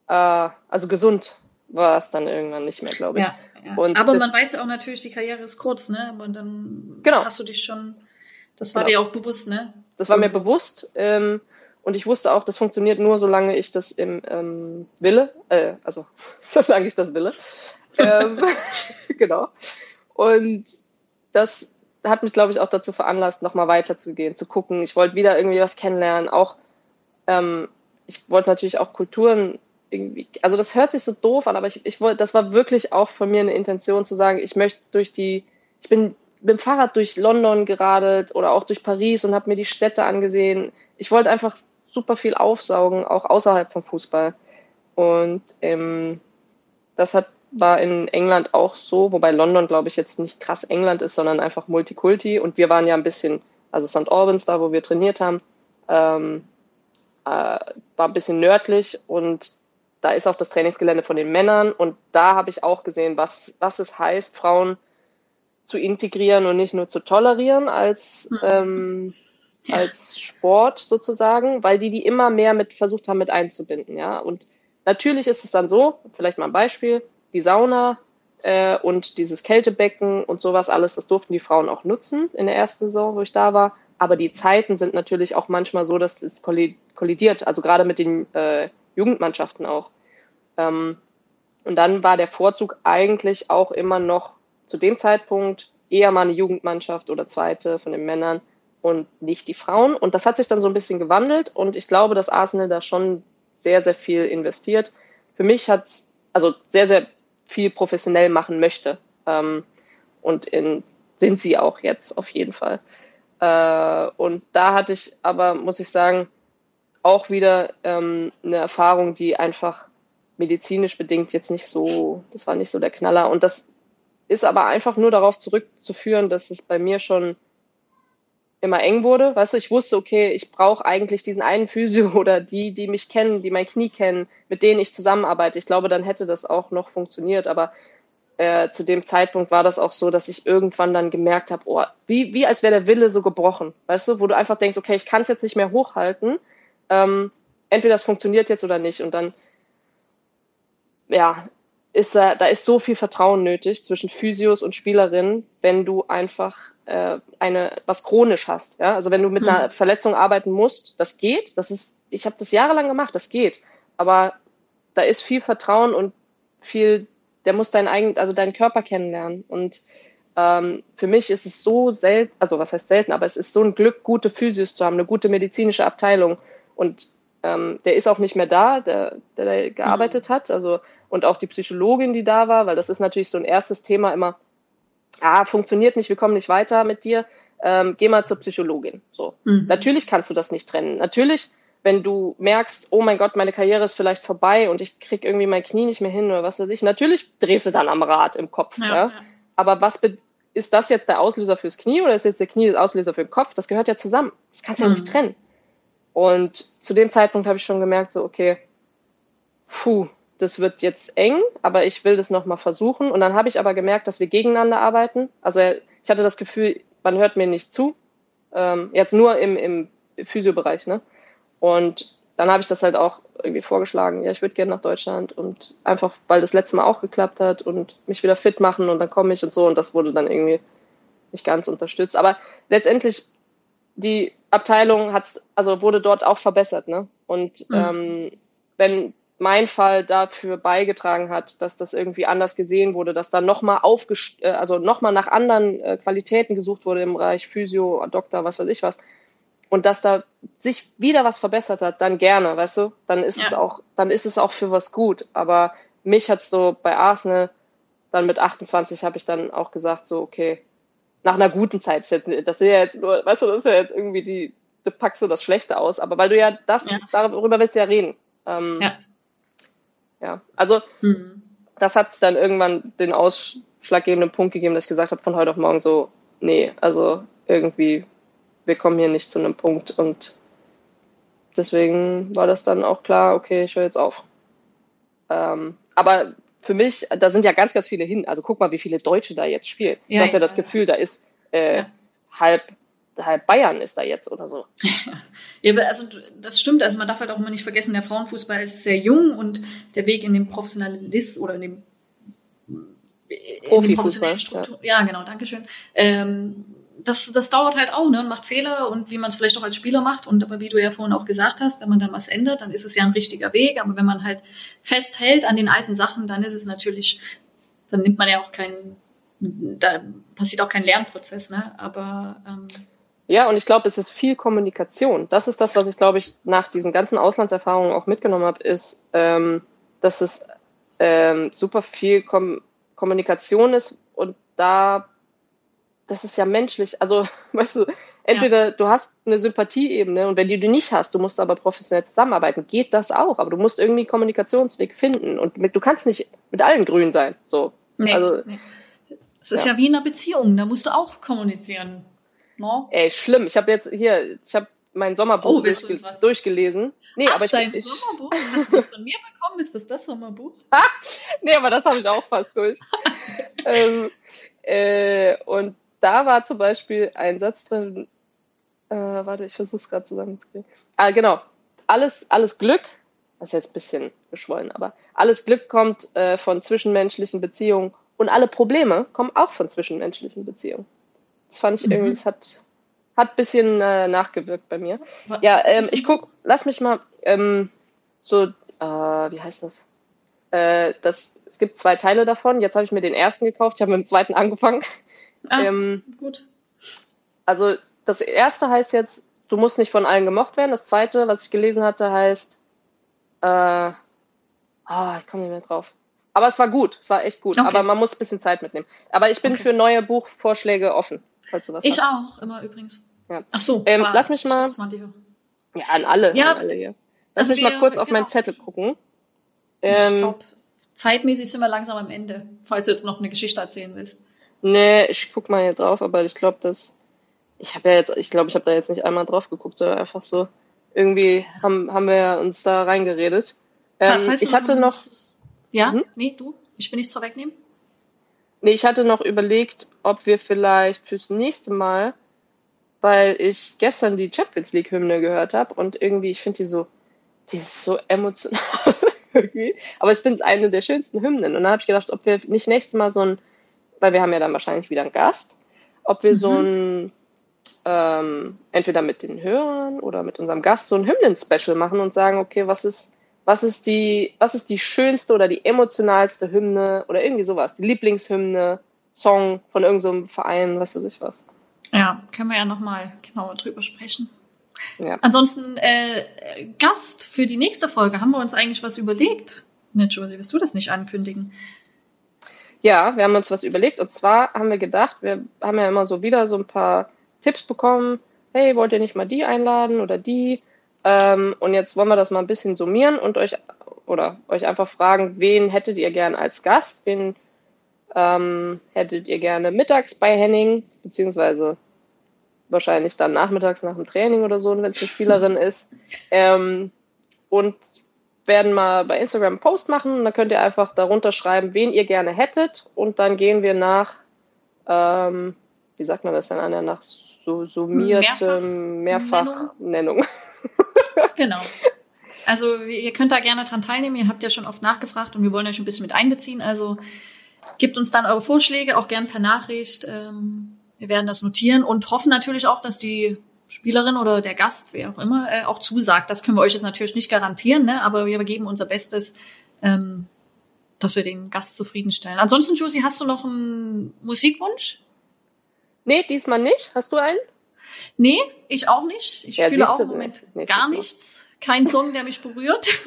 äh, also gesund war es dann irgendwann nicht mehr, glaube ich. Ja, ja. Aber man weiß ja auch natürlich, die Karriere ist kurz, ne? Und dann genau. hast du dich schon, das war genau. dir auch bewusst, ne? Das war mir bewusst. Ähm, und ich wusste auch, das funktioniert nur, solange ich das im ähm, Wille, äh, also solange ich das wille. ähm, genau. Und das hat mich, glaube ich, auch dazu veranlasst, nochmal weiterzugehen, zu gucken. Ich wollte wieder irgendwie was kennenlernen. Auch, ähm, ich wollte natürlich auch Kulturen irgendwie, also das hört sich so doof an, aber ich, ich wollte, das war wirklich auch von mir eine Intention zu sagen, ich möchte durch die, ich bin mit dem Fahrrad durch London geradelt oder auch durch Paris und habe mir die Städte angesehen. Ich wollte einfach super viel aufsaugen, auch außerhalb vom Fußball. Und ähm, das hat, war in England auch so, wobei London, glaube ich, jetzt nicht krass England ist, sondern einfach Multikulti. Und wir waren ja ein bisschen, also St. Albans, da wo wir trainiert haben, ähm, äh, war ein bisschen nördlich und da ist auch das Trainingsgelände von den Männern. Und da habe ich auch gesehen, was, was es heißt, Frauen zu integrieren und nicht nur zu tolerieren als mhm. ähm, als Sport sozusagen, weil die die immer mehr mit versucht haben mit einzubinden, ja. Und natürlich ist es dann so, vielleicht mal ein Beispiel, die Sauna äh, und dieses Kältebecken und sowas alles, das durften die Frauen auch nutzen in der ersten Saison, wo ich da war. Aber die Zeiten sind natürlich auch manchmal so, dass es kollidiert, also gerade mit den äh, Jugendmannschaften auch. Ähm, und dann war der Vorzug eigentlich auch immer noch zu dem Zeitpunkt eher mal eine Jugendmannschaft oder zweite von den Männern und nicht die Frauen. Und das hat sich dann so ein bisschen gewandelt und ich glaube, dass Arsenal da schon sehr, sehr viel investiert. Für mich hat es, also sehr, sehr viel professionell machen möchte. Ähm, und in, sind sie auch jetzt auf jeden Fall. Äh, und da hatte ich aber, muss ich sagen, auch wieder ähm, eine Erfahrung, die einfach medizinisch bedingt jetzt nicht so, das war nicht so der Knaller. Und das ist aber einfach nur darauf zurückzuführen, dass es bei mir schon immer eng wurde. Weißt du, ich wusste, okay, ich brauche eigentlich diesen einen Physio oder die, die mich kennen, die mein Knie kennen, mit denen ich zusammenarbeite. Ich glaube, dann hätte das auch noch funktioniert. Aber äh, zu dem Zeitpunkt war das auch so, dass ich irgendwann dann gemerkt habe, oh, wie, wie als wäre der Wille so gebrochen. Weißt du, wo du einfach denkst, okay, ich kann es jetzt nicht mehr hochhalten. Ähm, entweder es funktioniert jetzt oder nicht. Und dann, ja, ist da, da ist so viel Vertrauen nötig zwischen Physios und Spielerinnen, wenn du einfach äh, eine was chronisch hast. Ja? Also wenn du mit mhm. einer Verletzung arbeiten musst, das geht. Das ist, ich habe das jahrelang gemacht, das geht. Aber da ist viel Vertrauen und viel, der muss deinen eigenen, also deinen Körper kennenlernen. Und ähm, für mich ist es so selten, also was heißt selten, aber es ist so ein Glück, gute Physios zu haben, eine gute medizinische Abteilung. Und ähm, der ist auch nicht mehr da, der, der, der gearbeitet mhm. hat. Also und auch die Psychologin, die da war, weil das ist natürlich so ein erstes Thema immer ah, funktioniert nicht, wir kommen nicht weiter mit dir, ähm, geh mal zur Psychologin. So. Mhm. Natürlich kannst du das nicht trennen. Natürlich, wenn du merkst, oh mein Gott, meine Karriere ist vielleicht vorbei und ich krieg irgendwie mein Knie nicht mehr hin oder was weiß ich, natürlich drehst du dann am Rad im Kopf. Ja, ja. Aber was ist das jetzt der Auslöser fürs Knie oder ist jetzt der Knie der Auslöser für den Kopf? Das gehört ja zusammen. Das kannst du mhm. ja nicht trennen. Und zu dem Zeitpunkt habe ich schon gemerkt, so, okay, puh, das wird jetzt eng, aber ich will das nochmal versuchen. Und dann habe ich aber gemerkt, dass wir gegeneinander arbeiten. Also ich hatte das Gefühl, man hört mir nicht zu. Ähm, jetzt nur im, im Physiobereich, ne? Und dann habe ich das halt auch irgendwie vorgeschlagen, ja, ich würde gerne nach Deutschland und einfach, weil das letzte Mal auch geklappt hat und mich wieder fit machen und dann komme ich und so und das wurde dann irgendwie nicht ganz unterstützt. Aber letztendlich, die Abteilung hat, also wurde dort auch verbessert, ne? Und mhm. ähm, wenn mein Fall dafür beigetragen hat, dass das irgendwie anders gesehen wurde, dass da nochmal aufgest äh, also nochmal nach anderen äh, Qualitäten gesucht wurde im Bereich Physio, Doktor, was weiß ich was. Und dass da sich wieder was verbessert hat, dann gerne, weißt du? Dann ist ja. es auch, dann ist es auch für was gut. Aber mich hat's so bei Arsenal, dann mit 28 habe ich dann auch gesagt, so, okay, nach einer guten Zeit, das ist jetzt, das ist ja jetzt nur, weißt du, das ist ja jetzt irgendwie die, du packst so das Schlechte aus, aber weil du ja das, ja. darüber willst du ja reden. Ähm, ja ja. Also mhm. das hat dann irgendwann den ausschlaggebenden Punkt gegeben, dass ich gesagt habe, von heute auf morgen so, nee, also irgendwie, wir kommen hier nicht zu einem Punkt und deswegen war das dann auch klar, okay, ich höre jetzt auf. Ähm, aber für mich, da sind ja ganz, ganz viele hin. Also guck mal, wie viele Deutsche da jetzt spielen. Ja, du hast ja das Gefühl, da ist äh, ja. halb halb Bayern ist da jetzt oder so. ja, also das stimmt. Also man darf halt auch immer nicht vergessen, der Frauenfußball ist sehr jung und der Weg in den Professionalist oder in dem Profifußball. Ja. ja, genau, Dankeschön. Ähm, das, das dauert halt auch, ne, und macht Fehler und wie man es vielleicht auch als Spieler macht. Und aber wie du ja vorhin auch gesagt hast, wenn man dann was ändert, dann ist es ja ein richtiger Weg. Aber wenn man halt festhält an den alten Sachen, dann ist es natürlich, dann nimmt man ja auch keinen, da passiert auch kein Lernprozess, ne? Aber ähm, ja, und ich glaube, es ist viel Kommunikation. Das ist das, was ich, glaube ich, nach diesen ganzen Auslandserfahrungen auch mitgenommen habe, ist, ähm, dass es ähm, super viel Kom Kommunikation ist und da das ist ja menschlich. Also, weißt du, entweder ja. du hast eine Sympathieebene und wenn die du nicht hast, du musst aber professionell zusammenarbeiten, geht das auch. Aber du musst irgendwie Kommunikationsweg finden und mit, du kannst nicht mit allen grün sein. So. Nee, also, nee. Es ist ja. ja wie in einer Beziehung, da musst du auch kommunizieren. No? Ey, schlimm. Ich habe jetzt hier, ich habe mein Sommerbuch oh, durchge durchgelesen. Nee, Ach, aber ich, dein ich, Sommerbuch? Hast du das von mir bekommen? Ist das das Sommerbuch? nee, aber das habe ich auch fast durch. ähm, äh, und da war zum Beispiel ein Satz drin, äh, warte, ich versuche es gerade zusammenzukriegen. Ah, genau. Alles, alles Glück, das ist jetzt ein bisschen geschwollen, aber alles Glück kommt äh, von zwischenmenschlichen Beziehungen und alle Probleme kommen auch von zwischenmenschlichen Beziehungen. Das fand ich mhm. irgendwie, das hat, hat ein bisschen äh, nachgewirkt bei mir. Was ja, ähm, ich guck, lass mich mal ähm, so, äh, wie heißt das? Äh, das? Es gibt zwei Teile davon. Jetzt habe ich mir den ersten gekauft, ich habe mit dem zweiten angefangen. Ah, ähm, gut. Also das erste heißt jetzt, du musst nicht von allen gemocht werden. Das zweite, was ich gelesen hatte, heißt, äh, ah, ich komme nicht mehr drauf. Aber es war gut, es war echt gut. Okay. Aber man muss ein bisschen Zeit mitnehmen. Aber ich bin okay. für neue Buchvorschläge offen, falls du was Ich hast. auch, immer übrigens. Ja. Ach so. Ähm, lass mich mal. Ja, an alle. Ja, an alle hier. Lass also mich wir, mal kurz auf genau. meinen Zettel gucken. Ähm, ich glaube, zeitmäßig sind wir langsam am Ende, falls du jetzt noch eine Geschichte erzählen willst. Nee, ich guck mal jetzt drauf, aber ich glaube, dass ich habe ja jetzt, ich glaube, ich habe da jetzt nicht einmal drauf geguckt, oder einfach so irgendwie haben haben wir uns da reingeredet. Ähm, ich hatte noch ja, mhm. nee, du, ich will nichts vorwegnehmen. Nee, ich hatte noch überlegt, ob wir vielleicht fürs nächste Mal, weil ich gestern die Champions League Hymne gehört habe und irgendwie, ich finde die so, die ist so emotional. Aber ich finde es eine der schönsten Hymnen. Und dann habe ich gedacht, ob wir nicht nächstes Mal so ein weil wir haben ja dann wahrscheinlich wieder einen Gast, ob wir mhm. so ein, ähm, entweder mit den Hörern oder mit unserem Gast so ein Hymnen-Special machen und sagen, okay, was ist, was ist die, was ist die schönste oder die emotionalste Hymne oder irgendwie sowas, die Lieblingshymne, Song von irgendeinem so Verein, was weiß ich was. Ja, können wir ja nochmal genauer drüber sprechen. Ja. Ansonsten, äh, Gast für die nächste Folge, haben wir uns eigentlich was überlegt? Ne, Josie, willst du das nicht ankündigen? Ja, wir haben uns was überlegt und zwar haben wir gedacht, wir haben ja immer so wieder so ein paar Tipps bekommen. Hey, wollt ihr nicht mal die einladen oder die? Ähm, und jetzt wollen wir das mal ein bisschen summieren und euch oder euch einfach fragen, wen hättet ihr gern als Gast? Wen ähm, hättet ihr gerne mittags bei Henning, beziehungsweise wahrscheinlich dann nachmittags nach dem Training oder so, wenn es eine Spielerin ist. Ähm, und werden mal bei Instagram einen Post machen und dann könnt ihr einfach darunter schreiben, wen ihr gerne hättet und dann gehen wir nach, ähm, wie sagt man das denn, Anja, nach so summierte Mehrfachnennung. Mehrfach genau. Also ihr könnt da gerne dran teilnehmen. Ihr habt ja schon oft nachgefragt und wir wollen euch ein bisschen mit einbeziehen. Also gebt uns dann eure Vorschläge, auch gern per Nachricht. Ähm, wir werden das notieren und hoffen natürlich auch, dass die Spielerin oder der Gast, wer auch immer, äh, auch zusagt. Das können wir euch jetzt natürlich nicht garantieren, ne? aber wir geben unser Bestes, ähm, dass wir den Gast zufriedenstellen. Ansonsten, Josie, hast du noch einen Musikwunsch? Nee, diesmal nicht. Hast du einen? Nee, ich auch nicht. Ich ja, fühle auch im Moment gar nichts. Kein Song, der mich berührt.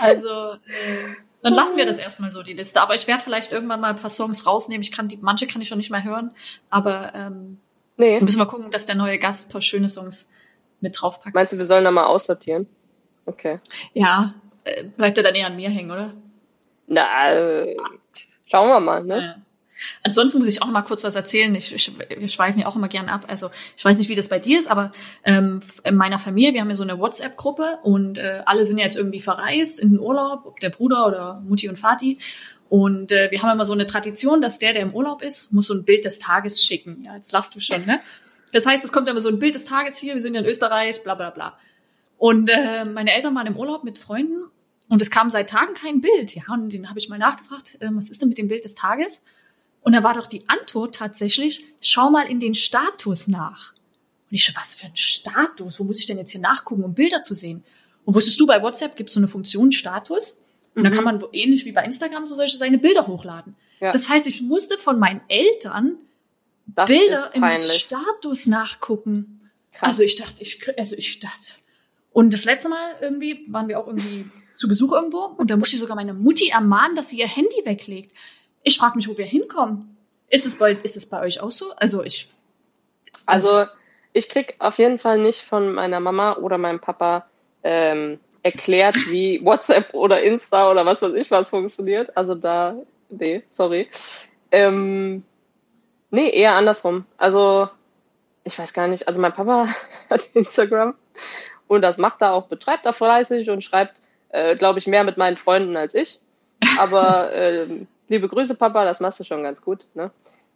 also, äh, dann lassen wir das erstmal so, die Liste. Aber ich werde vielleicht irgendwann mal ein paar Songs rausnehmen. Ich kann die, manche kann ich schon nicht mehr hören. Aber ähm, Nee. Dann müssen wir gucken, dass der neue Gast ein paar schöne Songs mit draufpackt. Meinst du, wir sollen da mal aussortieren? Okay. Ja, äh, bleibt er dann eher an mir hängen, oder? Na, äh, schauen wir mal, ne? Ja. Ansonsten muss ich auch noch mal kurz was erzählen. Ich, ich, wir schweifen ja auch immer gern ab. Also ich weiß nicht, wie das bei dir ist, aber ähm, in meiner Familie, wir haben ja so eine WhatsApp-Gruppe und äh, alle sind jetzt irgendwie verreist in den Urlaub, ob der Bruder oder Mutti und Vati. Und äh, wir haben immer so eine Tradition, dass der, der im Urlaub ist, muss so ein Bild des Tages schicken. Ja, jetzt lachst du schon, ne? Das heißt, es kommt immer so ein Bild des Tages hier, wir sind ja in Österreich, bla bla bla. Und äh, meine Eltern waren im Urlaub mit Freunden und es kam seit Tagen kein Bild. Ja, und den habe ich mal nachgefragt, äh, was ist denn mit dem Bild des Tages? Und da war doch die Antwort tatsächlich, schau mal in den Status nach. Und ich so, was für ein Status? Wo muss ich denn jetzt hier nachgucken, um Bilder zu sehen? Und wusstest du, bei WhatsApp gibt es so eine Funktion Status. Und mhm. da kann man ähnlich wie bei Instagram so solche seine Bilder hochladen. Ja. Das heißt, ich musste von meinen Eltern das Bilder im Status nachgucken. Krass. Also ich dachte, ich, also ich dachte. Und das letzte Mal irgendwie waren wir auch irgendwie zu Besuch irgendwo und da musste ich sogar meine Mutti ermahnen, dass sie ihr Handy weglegt. Ich frage mich, wo wir hinkommen. Ist es bei, ist es bei euch auch so? Also ich. Also, also ich krieg auf jeden Fall nicht von meiner Mama oder meinem Papa ähm, erklärt, wie WhatsApp oder Insta oder was weiß ich was funktioniert. Also da, nee, sorry. Ähm, nee, eher andersrum. Also ich weiß gar nicht. Also mein Papa hat Instagram und das macht er auch, betreibt er fleißig und schreibt, äh, glaube ich, mehr mit meinen Freunden als ich. Aber ähm, liebe Grüße, Papa, das machst du schon ganz gut. Ne?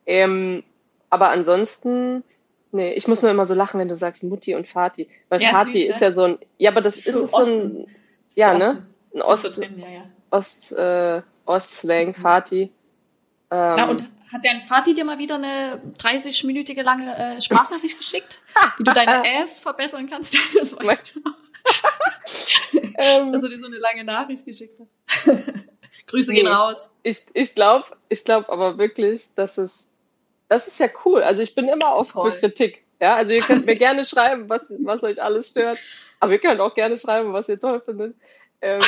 Ähm, aber ansonsten, nee, ich muss nur immer so lachen, wenn du sagst Mutti und Vati. Weil ja, Vati süß, ist ne? ja so ein, ja, aber das ist, so, ist so ein, ja, ne? Ein Ost, so drin, ja, ja. Ost, äh, Ostslang, Vati. Ähm, Na, und hat dein Vati dir mal wieder eine 30-minütige lange äh, Sprachnachricht geschickt, wie du deine Ass verbessern kannst? das weißt du ähm, Dass er dir so eine lange Nachricht geschickt hat. Grüße nee, gehen raus. Ich, ich glaube ich glaub aber wirklich, dass es, das ist ja cool. Also ich bin immer offen für Kritik. Ja, also ihr könnt mir gerne schreiben, was, was euch alles stört. Aber ihr könnt auch gerne schreiben, was ihr toll findet. Ähm,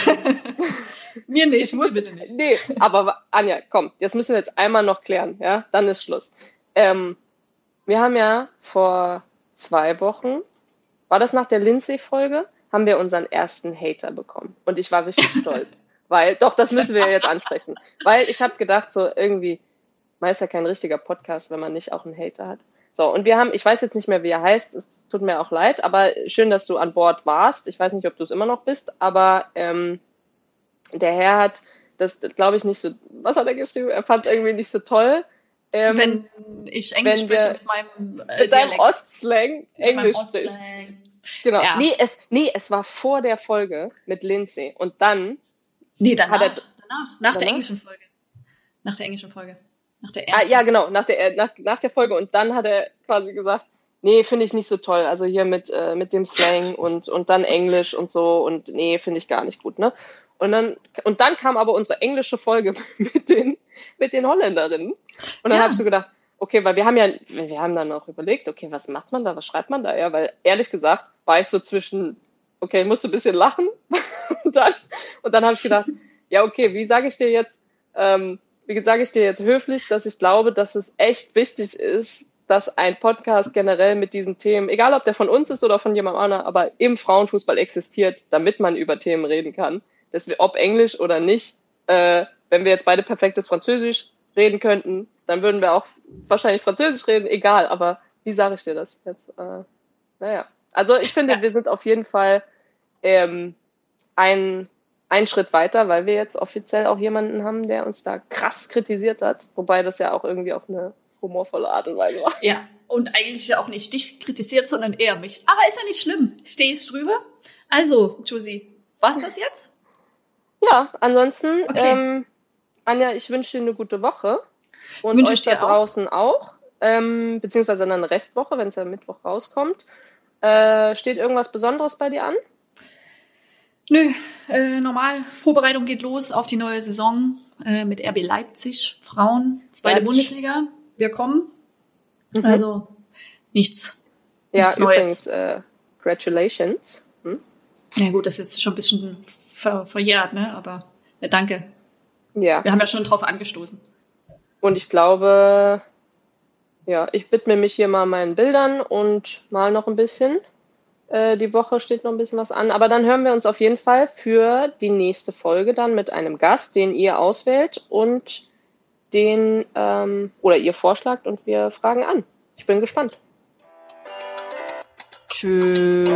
mir nicht, ich muss, bitte nicht. Nee, aber Anja, komm, jetzt müssen wir jetzt einmal noch klären, ja? Dann ist Schluss. Ähm, wir haben ja vor zwei Wochen, war das nach der Lindsay-Folge, haben wir unseren ersten Hater bekommen. Und ich war richtig stolz. Weil, doch, das müssen wir jetzt ansprechen. Weil ich habe gedacht, so irgendwie, man ist ja kein richtiger Podcast, wenn man nicht auch einen Hater hat. So, und wir haben, ich weiß jetzt nicht mehr, wie er heißt, es tut mir auch leid, aber schön, dass du an Bord warst. Ich weiß nicht, ob du es immer noch bist, aber ähm, der Herr hat das, glaube ich, nicht so, was hat er geschrieben? Er fand irgendwie nicht so toll. Ähm, wenn ich Englisch spreche mit meinem äh, mit deinem Ostslang Englisch sprichst. Genau. Ja. Nee, es, nee, es war vor der Folge mit Lindsay. Und dann Nee, danach. Hat er, danach. Nach der englischen Folge. Nach der englischen Folge. Nach der ersten. Ah, ja, genau, nach der, nach, nach der Folge. Und dann hat er quasi gesagt, nee, finde ich nicht so toll. Also hier mit, äh, mit dem Slang und, und dann Englisch und so. Und nee, finde ich gar nicht gut, ne? Und dann, und dann kam aber unsere englische Folge mit den, mit den Holländerinnen. Und dann ja. habe ich so gedacht, okay, weil wir haben ja, wir haben dann auch überlegt, okay, was macht man da, was schreibt man da? Ja, weil ehrlich gesagt war ich so zwischen okay, musste ein bisschen lachen. und dann, und dann habe ich gedacht, ja, okay, wie sage ich dir jetzt, ähm, wie sage ich dir jetzt höflich, dass ich glaube, dass es echt wichtig ist, dass ein Podcast generell mit diesen Themen, egal ob der von uns ist oder von jemand anderem, aber im Frauenfußball existiert, damit man über Themen reden kann. Dass wir, ob Englisch oder nicht, äh, wenn wir jetzt beide perfektes Französisch reden könnten, dann würden wir auch wahrscheinlich Französisch reden, egal, aber wie sage ich dir das jetzt? Äh, naja. Also ich finde, ja. wir sind auf jeden Fall ähm, ein, ein Schritt weiter, weil wir jetzt offiziell auch jemanden haben, der uns da krass kritisiert hat. Wobei das ja auch irgendwie auf eine humorvolle Art und Weise war. Ja, und eigentlich ja auch nicht dich kritisiert, sondern eher mich. Aber ist ja nicht schlimm. Stehe ich drüber. Also, Josie, war's das jetzt? Ja, ansonsten, okay. ähm, Anja, ich wünsche dir eine gute Woche. Und wünsche euch da draußen auch. auch ähm, beziehungsweise dann eine Restwoche, wenn es ja Mittwoch rauskommt. Äh, steht irgendwas Besonderes bei dir an? Nö, äh, normal. Vorbereitung geht los auf die neue Saison äh, mit RB Leipzig, Frauen, zweite Leipzig. Bundesliga. Wir kommen. Mhm. Also nichts. Ja, nichts übrigens, äh, congratulations. Hm? Ja gut, das ist jetzt schon ein bisschen ver verjährt, ne? Aber ja, danke. Ja. Wir haben ja schon drauf angestoßen. Und ich glaube, ja, ich widme mich hier mal meinen Bildern und mal noch ein bisschen. Äh, die Woche steht noch ein bisschen was an. Aber dann hören wir uns auf jeden Fall für die nächste Folge dann mit einem Gast, den ihr auswählt und den ähm, oder ihr vorschlagt und wir fragen an. Ich bin gespannt. Tschüss.